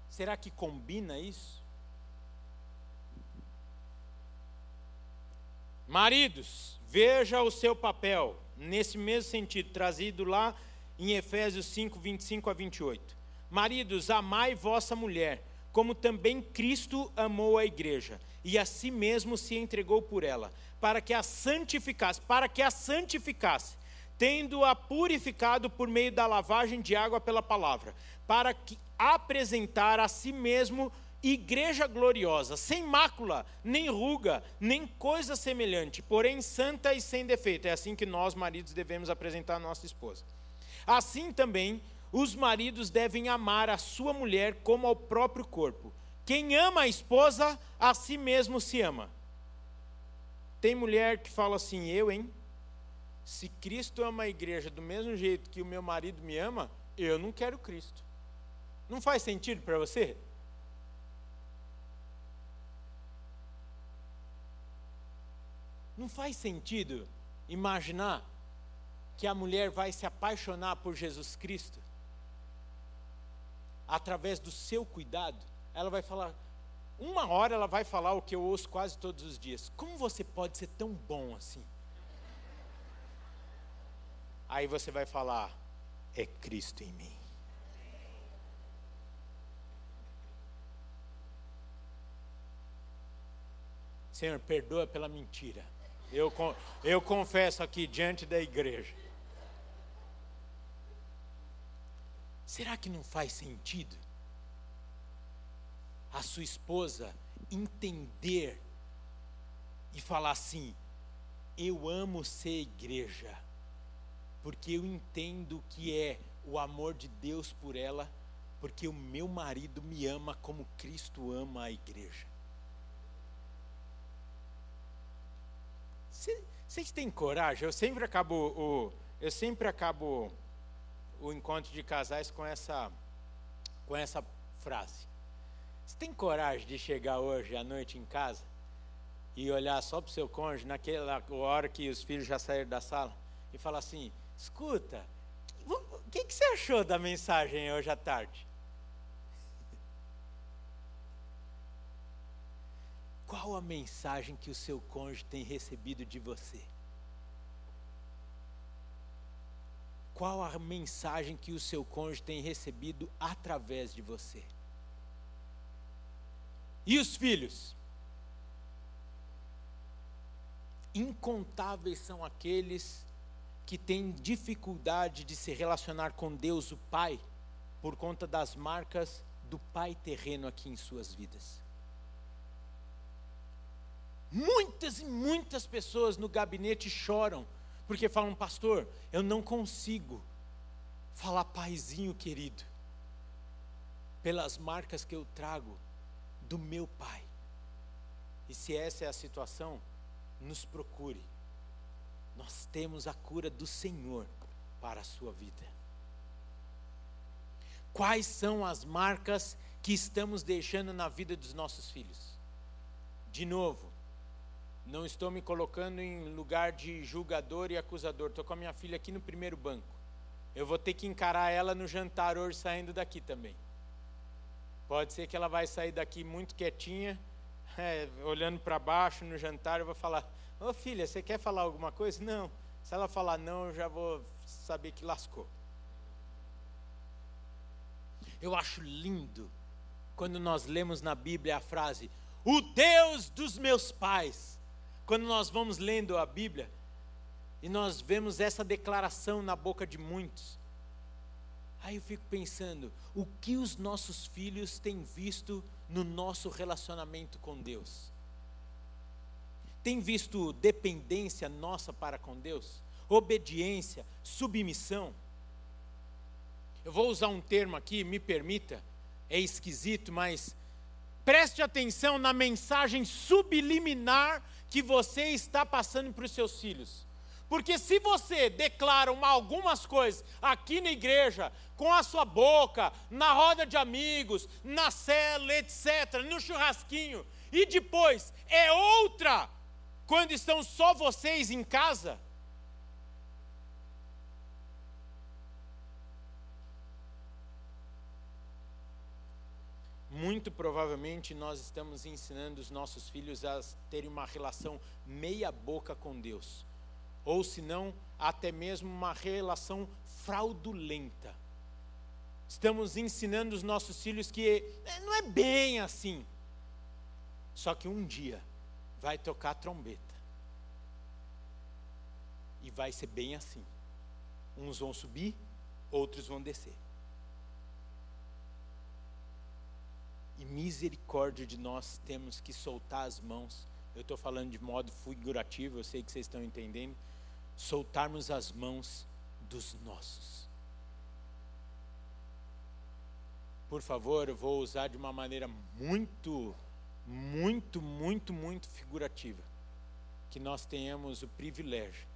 Será que combina isso? Maridos, veja o seu papel, nesse mesmo sentido, trazido lá em Efésios 5, 25 a 28. Maridos, amai vossa mulher, como também Cristo amou a igreja, e a si mesmo se entregou por ela, para que a santificasse, para que a santificasse, tendo-a purificado por meio da lavagem de água pela palavra, para que apresentar a si mesmo igreja gloriosa, sem mácula, nem ruga, nem coisa semelhante, porém santa e sem defeito. É assim que nós, maridos, devemos apresentar a nossa esposa. Assim também, os maridos devem amar a sua mulher como ao próprio corpo. Quem ama a esposa, a si mesmo se ama. Tem mulher que fala assim, eu, hein? se Cristo ama a igreja do mesmo jeito que o meu marido me ama, eu não quero Cristo. Não faz sentido para você? Não faz sentido imaginar que a mulher vai se apaixonar por Jesus Cristo através do seu cuidado. Ela vai falar, uma hora ela vai falar o que eu ouço quase todos os dias: Como você pode ser tão bom assim? Aí você vai falar: É Cristo em mim. Senhor, perdoa pela mentira. Eu, eu confesso aqui diante da igreja. Será que não faz sentido a sua esposa entender e falar assim: eu amo ser igreja, porque eu entendo que é o amor de Deus por ela, porque o meu marido me ama como Cristo ama a igreja. Vocês têm coragem? Eu sempre acabo o, eu sempre acabo o encontro de casais com essa, com essa frase. Você tem coragem de chegar hoje à noite em casa e olhar só para o seu cônjuge, naquela hora que os filhos já saíram da sala, e falar assim: escuta, o que, que você achou da mensagem hoje à tarde? Qual a mensagem que o seu cônjuge tem recebido de você? Qual a mensagem que o seu cônjuge tem recebido através de você? E os filhos? Incontáveis são aqueles que têm dificuldade de se relacionar com Deus, o Pai, por conta das marcas do Pai terreno aqui em suas vidas. Muitas e muitas pessoas no gabinete choram, porque falam, pastor, eu não consigo falar paizinho querido, pelas marcas que eu trago do meu pai. E se essa é a situação, nos procure. Nós temos a cura do Senhor para a sua vida. Quais são as marcas que estamos deixando na vida dos nossos filhos? De novo, não estou me colocando em lugar de julgador e acusador. Estou com a minha filha aqui no primeiro banco. Eu vou ter que encarar ela no jantar hoje saindo daqui também. Pode ser que ela vai sair daqui muito quietinha, é, olhando para baixo no jantar. Eu vou falar: Ô filha, você quer falar alguma coisa? Não. Se ela falar não, eu já vou saber que lascou. Eu acho lindo quando nós lemos na Bíblia a frase: O Deus dos meus pais quando nós vamos lendo a Bíblia e nós vemos essa declaração na boca de muitos, aí eu fico pensando: o que os nossos filhos têm visto no nosso relacionamento com Deus? Tem visto dependência nossa para com Deus? Obediência, submissão? Eu vou usar um termo aqui, me permita, é esquisito, mas preste atenção na mensagem subliminar que você está passando para os seus filhos. Porque se você declara uma, algumas coisas aqui na igreja, com a sua boca, na roda de amigos, na cela, etc., no churrasquinho, e depois é outra quando estão só vocês em casa, muito provavelmente nós estamos ensinando os nossos filhos a terem uma relação meia-boca com Deus, ou se não, até mesmo uma relação fraudulenta. Estamos ensinando os nossos filhos que é, não é bem assim. Só que um dia vai tocar trombeta. E vai ser bem assim. Uns vão subir, outros vão descer. E misericórdia de nós temos que soltar as mãos. Eu estou falando de modo figurativo, eu sei que vocês estão entendendo. Soltarmos as mãos dos nossos. Por favor, eu vou usar de uma maneira muito, muito, muito, muito figurativa. Que nós tenhamos o privilégio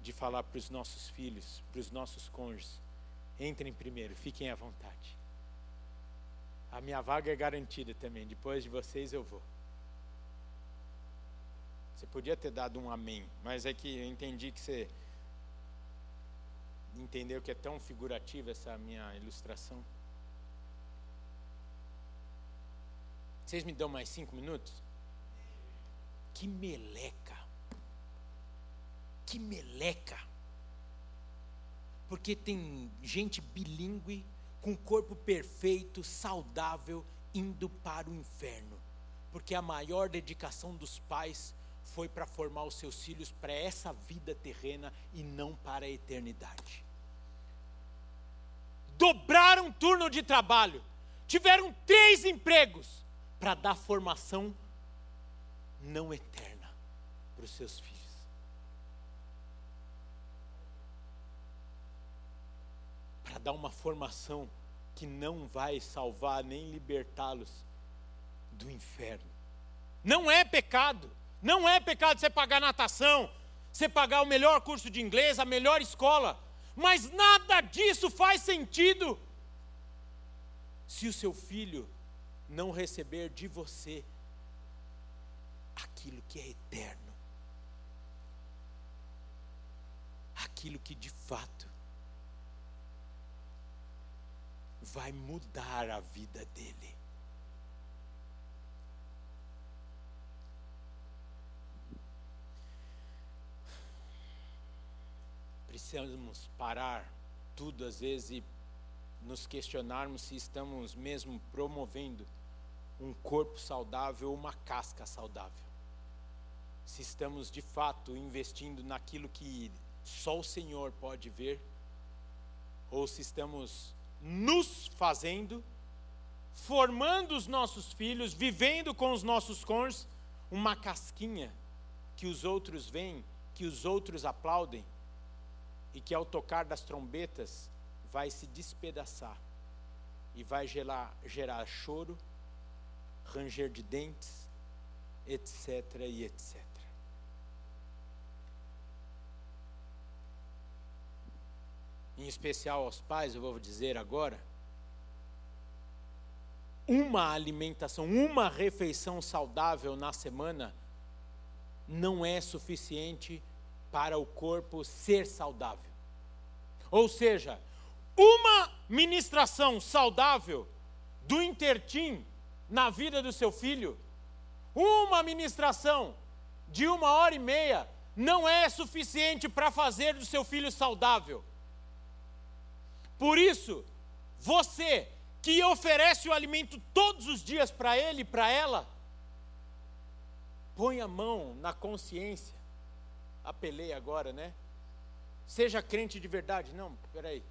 de falar para os nossos filhos, para os nossos cônjuges: entrem primeiro, fiquem à vontade. A minha vaga é garantida também, depois de vocês eu vou. Você podia ter dado um amém, mas é que eu entendi que você entendeu que é tão figurativa essa minha ilustração. Vocês me dão mais cinco minutos? Que meleca! Que meleca! Porque tem gente bilíngue, com corpo perfeito, saudável, indo para o inferno. Porque a maior dedicação dos pais foi para formar os seus filhos para essa vida terrena e não para a eternidade. Dobraram turno de trabalho, tiveram três empregos para dar formação não eterna para os seus filhos. Para dar uma formação que não vai salvar nem libertá-los do inferno. Não é pecado não é pecado você pagar natação, você pagar o melhor curso de inglês, a melhor escola, mas nada disso faz sentido se o seu filho não receber de você aquilo que é eterno, aquilo que de fato vai mudar a vida dele. precisamos parar tudo às vezes e nos questionarmos se estamos mesmo promovendo um corpo saudável ou uma casca saudável. Se estamos de fato investindo naquilo que só o Senhor pode ver, ou se estamos nos fazendo, formando os nossos filhos, vivendo com os nossos cônjuges, uma casquinha que os outros veem, que os outros aplaudem, e que ao tocar das trombetas vai se despedaçar e vai gerar, gerar choro, ranger de dentes, etc. e etc. Em especial aos pais, eu vou dizer agora, uma alimentação, uma refeição saudável na semana não é suficiente para o corpo ser saudável. Ou seja, uma ministração saudável do intertim na vida do seu filho, uma ministração de uma hora e meia, não é suficiente para fazer do seu filho saudável. Por isso, você que oferece o alimento todos os dias para ele e para ela, põe a mão na consciência apelei agora, né? Seja crente de verdade. Não, peraí.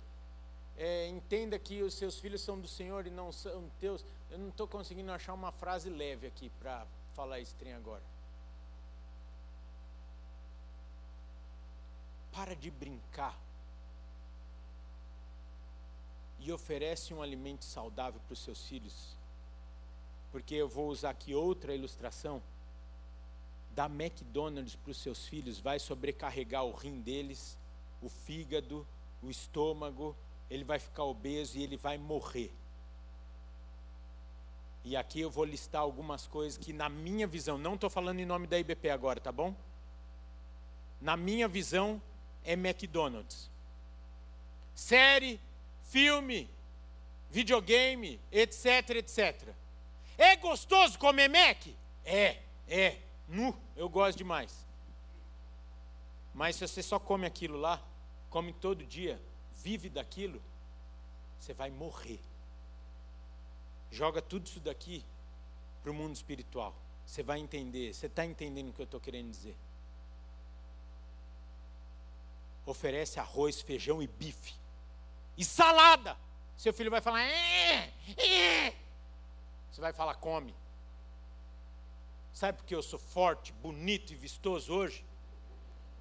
É, entenda que os seus filhos são do Senhor e não são teus. Eu não estou conseguindo achar uma frase leve aqui para falar esse trem agora. Para de brincar. E oferece um alimento saudável para os seus filhos. Porque eu vou usar aqui outra ilustração dar McDonald's para os seus filhos vai sobrecarregar o rim deles, o fígado, o estômago, ele vai ficar obeso e ele vai morrer. E aqui eu vou listar algumas coisas que, na minha visão, não estou falando em nome da IBP agora, tá bom? Na minha visão, é McDonald's. Série, filme, videogame, etc, etc. É gostoso comer Mac? É, é. Nu, eu gosto demais. Mas se você só come aquilo lá, come todo dia, vive daquilo, você vai morrer. Joga tudo isso daqui para o mundo espiritual. Você vai entender. Você está entendendo o que eu estou querendo dizer? Oferece arroz, feijão e bife. E salada. Seu filho vai falar. É, é. Você vai falar, come. Sabe por que eu sou forte, bonito e vistoso hoje?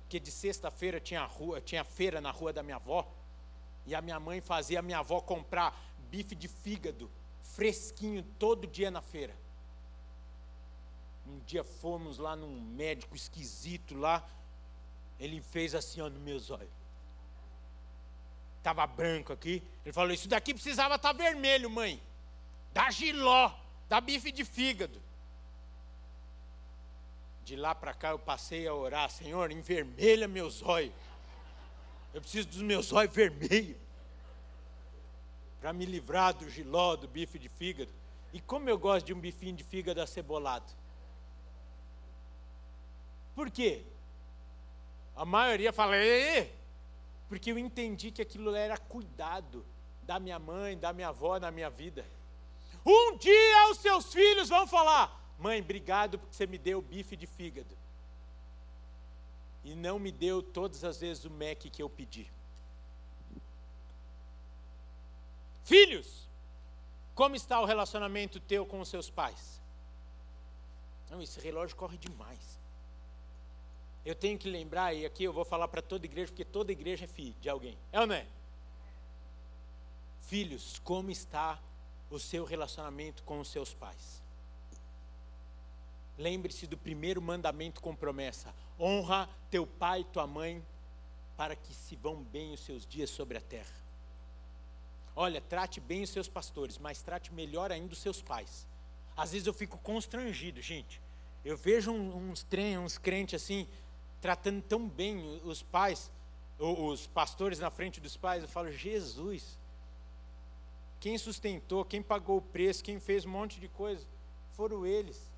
Porque de sexta-feira tinha rua, tinha feira na rua da minha avó, e a minha mãe fazia a minha avó comprar bife de fígado fresquinho todo dia na feira. Um dia fomos lá num médico esquisito lá, Ele fez assim, ó, nos meus olhos. Estava branco aqui. Ele falou: Isso daqui precisava estar tá vermelho, mãe. Dá giló, dá bife de fígado. De lá para cá eu passei a orar: Senhor, envermelha meus olhos. Eu preciso dos meus olhos vermelhos. Para me livrar do giló, do bife de fígado. E como eu gosto de um bifinho de fígado acebolado. Por quê? A maioria fala, Ei! Porque eu entendi que aquilo era cuidado da minha mãe, da minha avó na minha vida. Um dia os seus filhos vão falar: Mãe, obrigado porque você me deu bife de fígado. E não me deu todas as vezes o Mac que eu pedi. Filhos, como está o relacionamento teu com os seus pais? Não, esse relógio corre demais. Eu tenho que lembrar, e aqui eu vou falar para toda igreja, porque toda igreja é filho de alguém. É ou não é? Filhos, como está o seu relacionamento com os seus pais? Lembre-se do primeiro mandamento com promessa: honra teu pai e tua mãe, para que se vão bem os seus dias sobre a terra. Olha, trate bem os seus pastores, mas trate melhor ainda os seus pais. Às vezes eu fico constrangido, gente. Eu vejo uns, trem, uns crentes assim, tratando tão bem os pais, os pastores na frente dos pais, eu falo, Jesus, quem sustentou, quem pagou o preço, quem fez um monte de coisa, foram eles.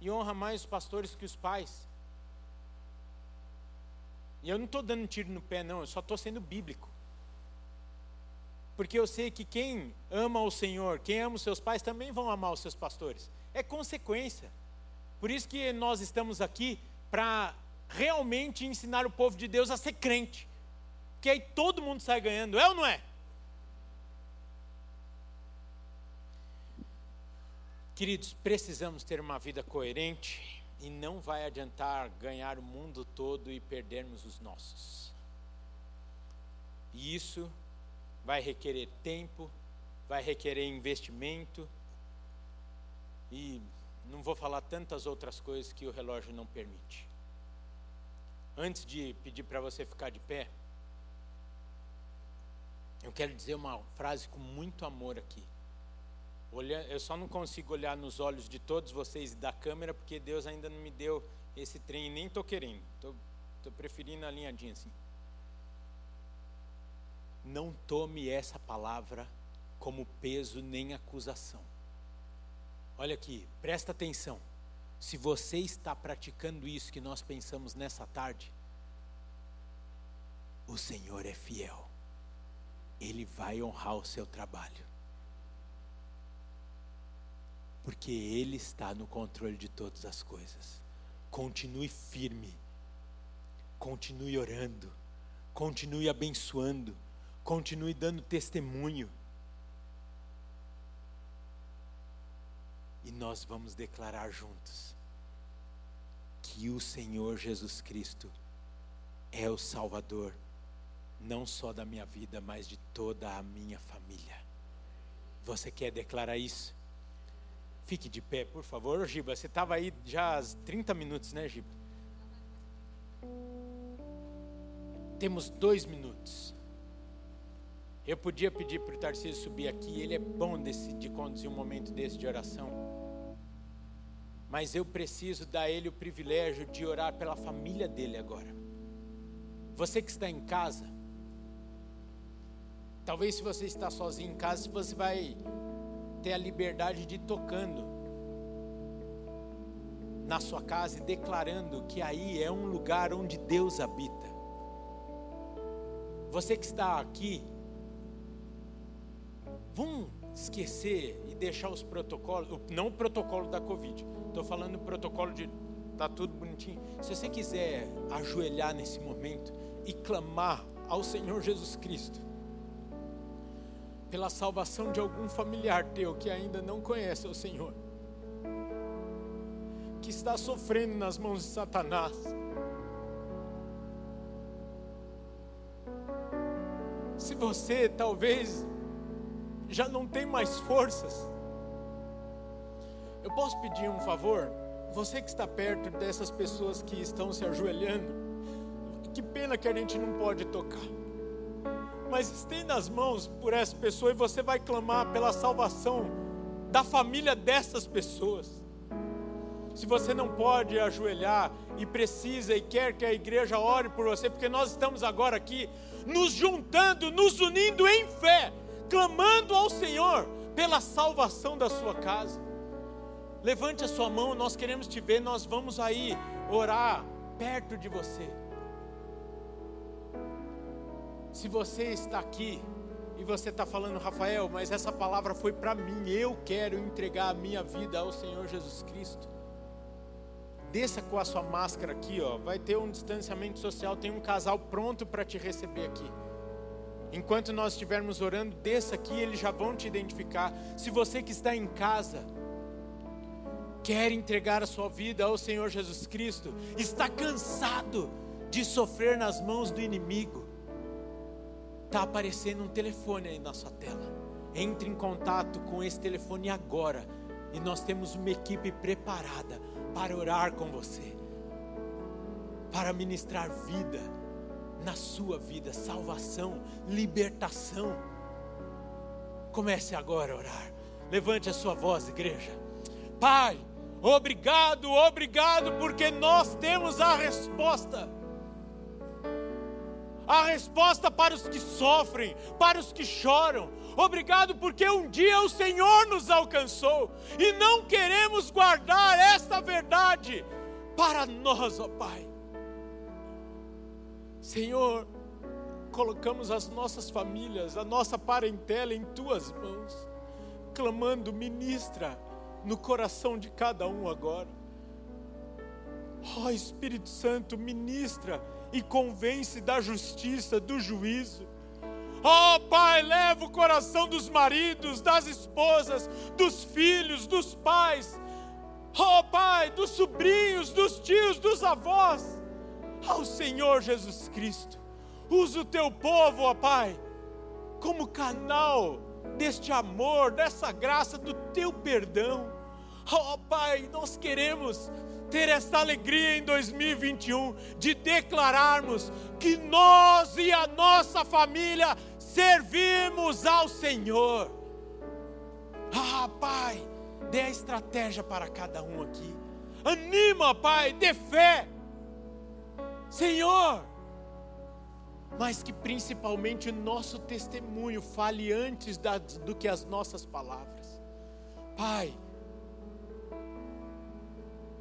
E honra mais os pastores que os pais. E eu não estou dando tiro no pé, não, eu só estou sendo bíblico. Porque eu sei que quem ama o Senhor, quem ama os seus pais, também vão amar os seus pastores. É consequência. Por isso que nós estamos aqui para realmente ensinar o povo de Deus a ser crente. Que aí todo mundo sai ganhando, é ou não é? Queridos, precisamos ter uma vida coerente e não vai adiantar ganhar o mundo todo e perdermos os nossos. E isso vai requerer tempo, vai requerer investimento e não vou falar tantas outras coisas que o relógio não permite. Antes de pedir para você ficar de pé, eu quero dizer uma frase com muito amor aqui. eu só não consigo olhar nos olhos de todos vocês e da câmera porque Deus ainda não me deu esse trem, nem estou querendo. Estou preferindo a linhadinha assim. Não tome essa palavra como peso nem acusação. Olha aqui, presta atenção. Se você está praticando isso que nós pensamos nessa tarde, o Senhor é fiel. Ele vai honrar o seu trabalho. Porque Ele está no controle de todas as coisas. Continue firme. Continue orando. Continue abençoando. Continue dando testemunho E nós vamos declarar juntos que o Senhor Jesus Cristo é o Salvador, não só da minha vida, mas de toda a minha família. Você quer declarar isso? Fique de pé, por favor. Giba, você estava aí já há 30 minutos, né, Giba? Temos dois minutos. Eu podia pedir para o Tarcísio subir aqui, ele é bom de conduzir um momento desse de oração mas eu preciso dar ele o privilégio de orar pela família dele agora. Você que está em casa, talvez se você está sozinho em casa, você vai ter a liberdade de ir tocando na sua casa e declarando que aí é um lugar onde Deus habita. Você que está aqui, vamos esquecer e deixar os protocolos, não o protocolo da Covid, estou falando o protocolo de tá tudo bonitinho. Se você quiser ajoelhar nesse momento e clamar ao Senhor Jesus Cristo pela salvação de algum familiar teu que ainda não conhece o Senhor, que está sofrendo nas mãos de Satanás. Se você talvez já não tem mais forças. Eu posso pedir um favor? Você que está perto dessas pessoas que estão se ajoelhando, que pena que a gente não pode tocar. Mas estenda as mãos por essa pessoa e você vai clamar pela salvação da família dessas pessoas. Se você não pode ajoelhar e precisa e quer que a igreja ore por você, porque nós estamos agora aqui nos juntando, nos unindo em fé, clamando ao Senhor pela salvação da sua casa. Levante a sua mão, nós queremos te ver, nós vamos aí orar perto de você. Se você está aqui e você está falando, Rafael, mas essa palavra foi para mim, eu quero entregar a minha vida ao Senhor Jesus Cristo. Desça com a sua máscara aqui, ó. Vai ter um distanciamento social, tem um casal pronto para te receber aqui. Enquanto nós estivermos orando, desça aqui, eles já vão te identificar. Se você que está em casa, quer entregar a sua vida ao Senhor Jesus Cristo, está cansado de sofrer nas mãos do inimigo, está aparecendo um telefone aí na sua tela. Entre em contato com esse telefone agora, e nós temos uma equipe preparada para orar com você, para ministrar vida na sua vida, salvação, libertação. Comece agora a orar. Levante a sua voz, igreja. Pai, obrigado, obrigado, porque nós temos a resposta. A resposta para os que sofrem, para os que choram, Obrigado porque um dia o Senhor nos alcançou e não queremos guardar esta verdade para nós, ó Pai. Senhor, colocamos as nossas famílias, a nossa parentela em tuas mãos, clamando, ministra no coração de cada um agora. Ó oh, Espírito Santo, ministra e convence da justiça, do juízo Oh Pai, leva o coração dos maridos, das esposas, dos filhos, dos pais. Oh Pai, dos sobrinhos, dos tios, dos avós. Ao Senhor Jesus Cristo. Usa o teu povo, ó Pai, como canal deste amor, dessa graça, do teu perdão. Oh Pai, nós queremos ter esta alegria em 2021 de declararmos que nós e a nossa família servimos ao Senhor. Ah, Pai, dê a estratégia para cada um aqui. Anima, Pai, dê fé. Senhor, mas que principalmente o nosso testemunho fale antes da, do que as nossas palavras. Pai,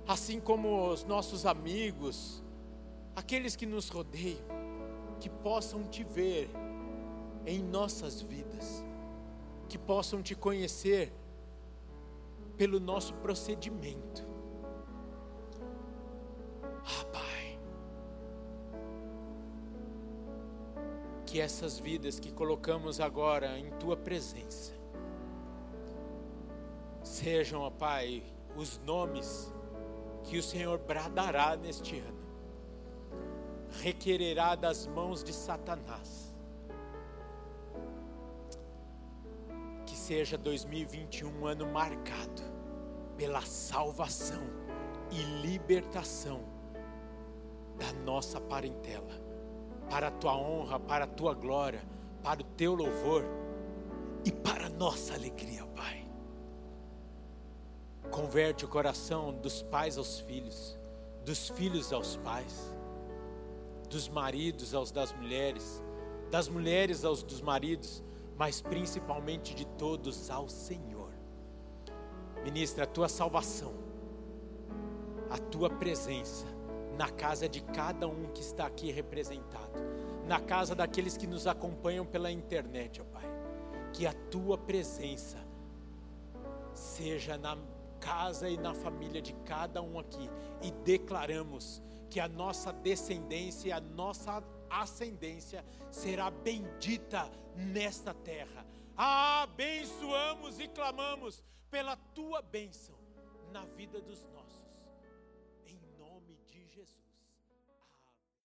assim como os nossos amigos, aqueles que nos rodeiam, que possam te ver em nossas vidas, que possam te conhecer pelo nosso procedimento. Que essas vidas que colocamos agora em Tua presença sejam, ó Pai, os nomes que o Senhor bradará neste ano, requererá das mãos de Satanás seja 2021 um ano marcado pela salvação e libertação da nossa parentela, para a tua honra, para a tua glória, para o teu louvor e para a nossa alegria, Pai. Converte o coração dos pais aos filhos, dos filhos aos pais, dos maridos aos das mulheres, das mulheres aos dos maridos, mas principalmente de todos ao Senhor. Ministra a tua salvação, a tua presença na casa de cada um que está aqui representado, na casa daqueles que nos acompanham pela internet, ó Pai. Que a tua presença seja na casa e na família de cada um aqui e declaramos que a nossa descendência e a nossa ascendência será bendita nesta terra. Abençoamos e clamamos pela tua bênção na vida dos nossos.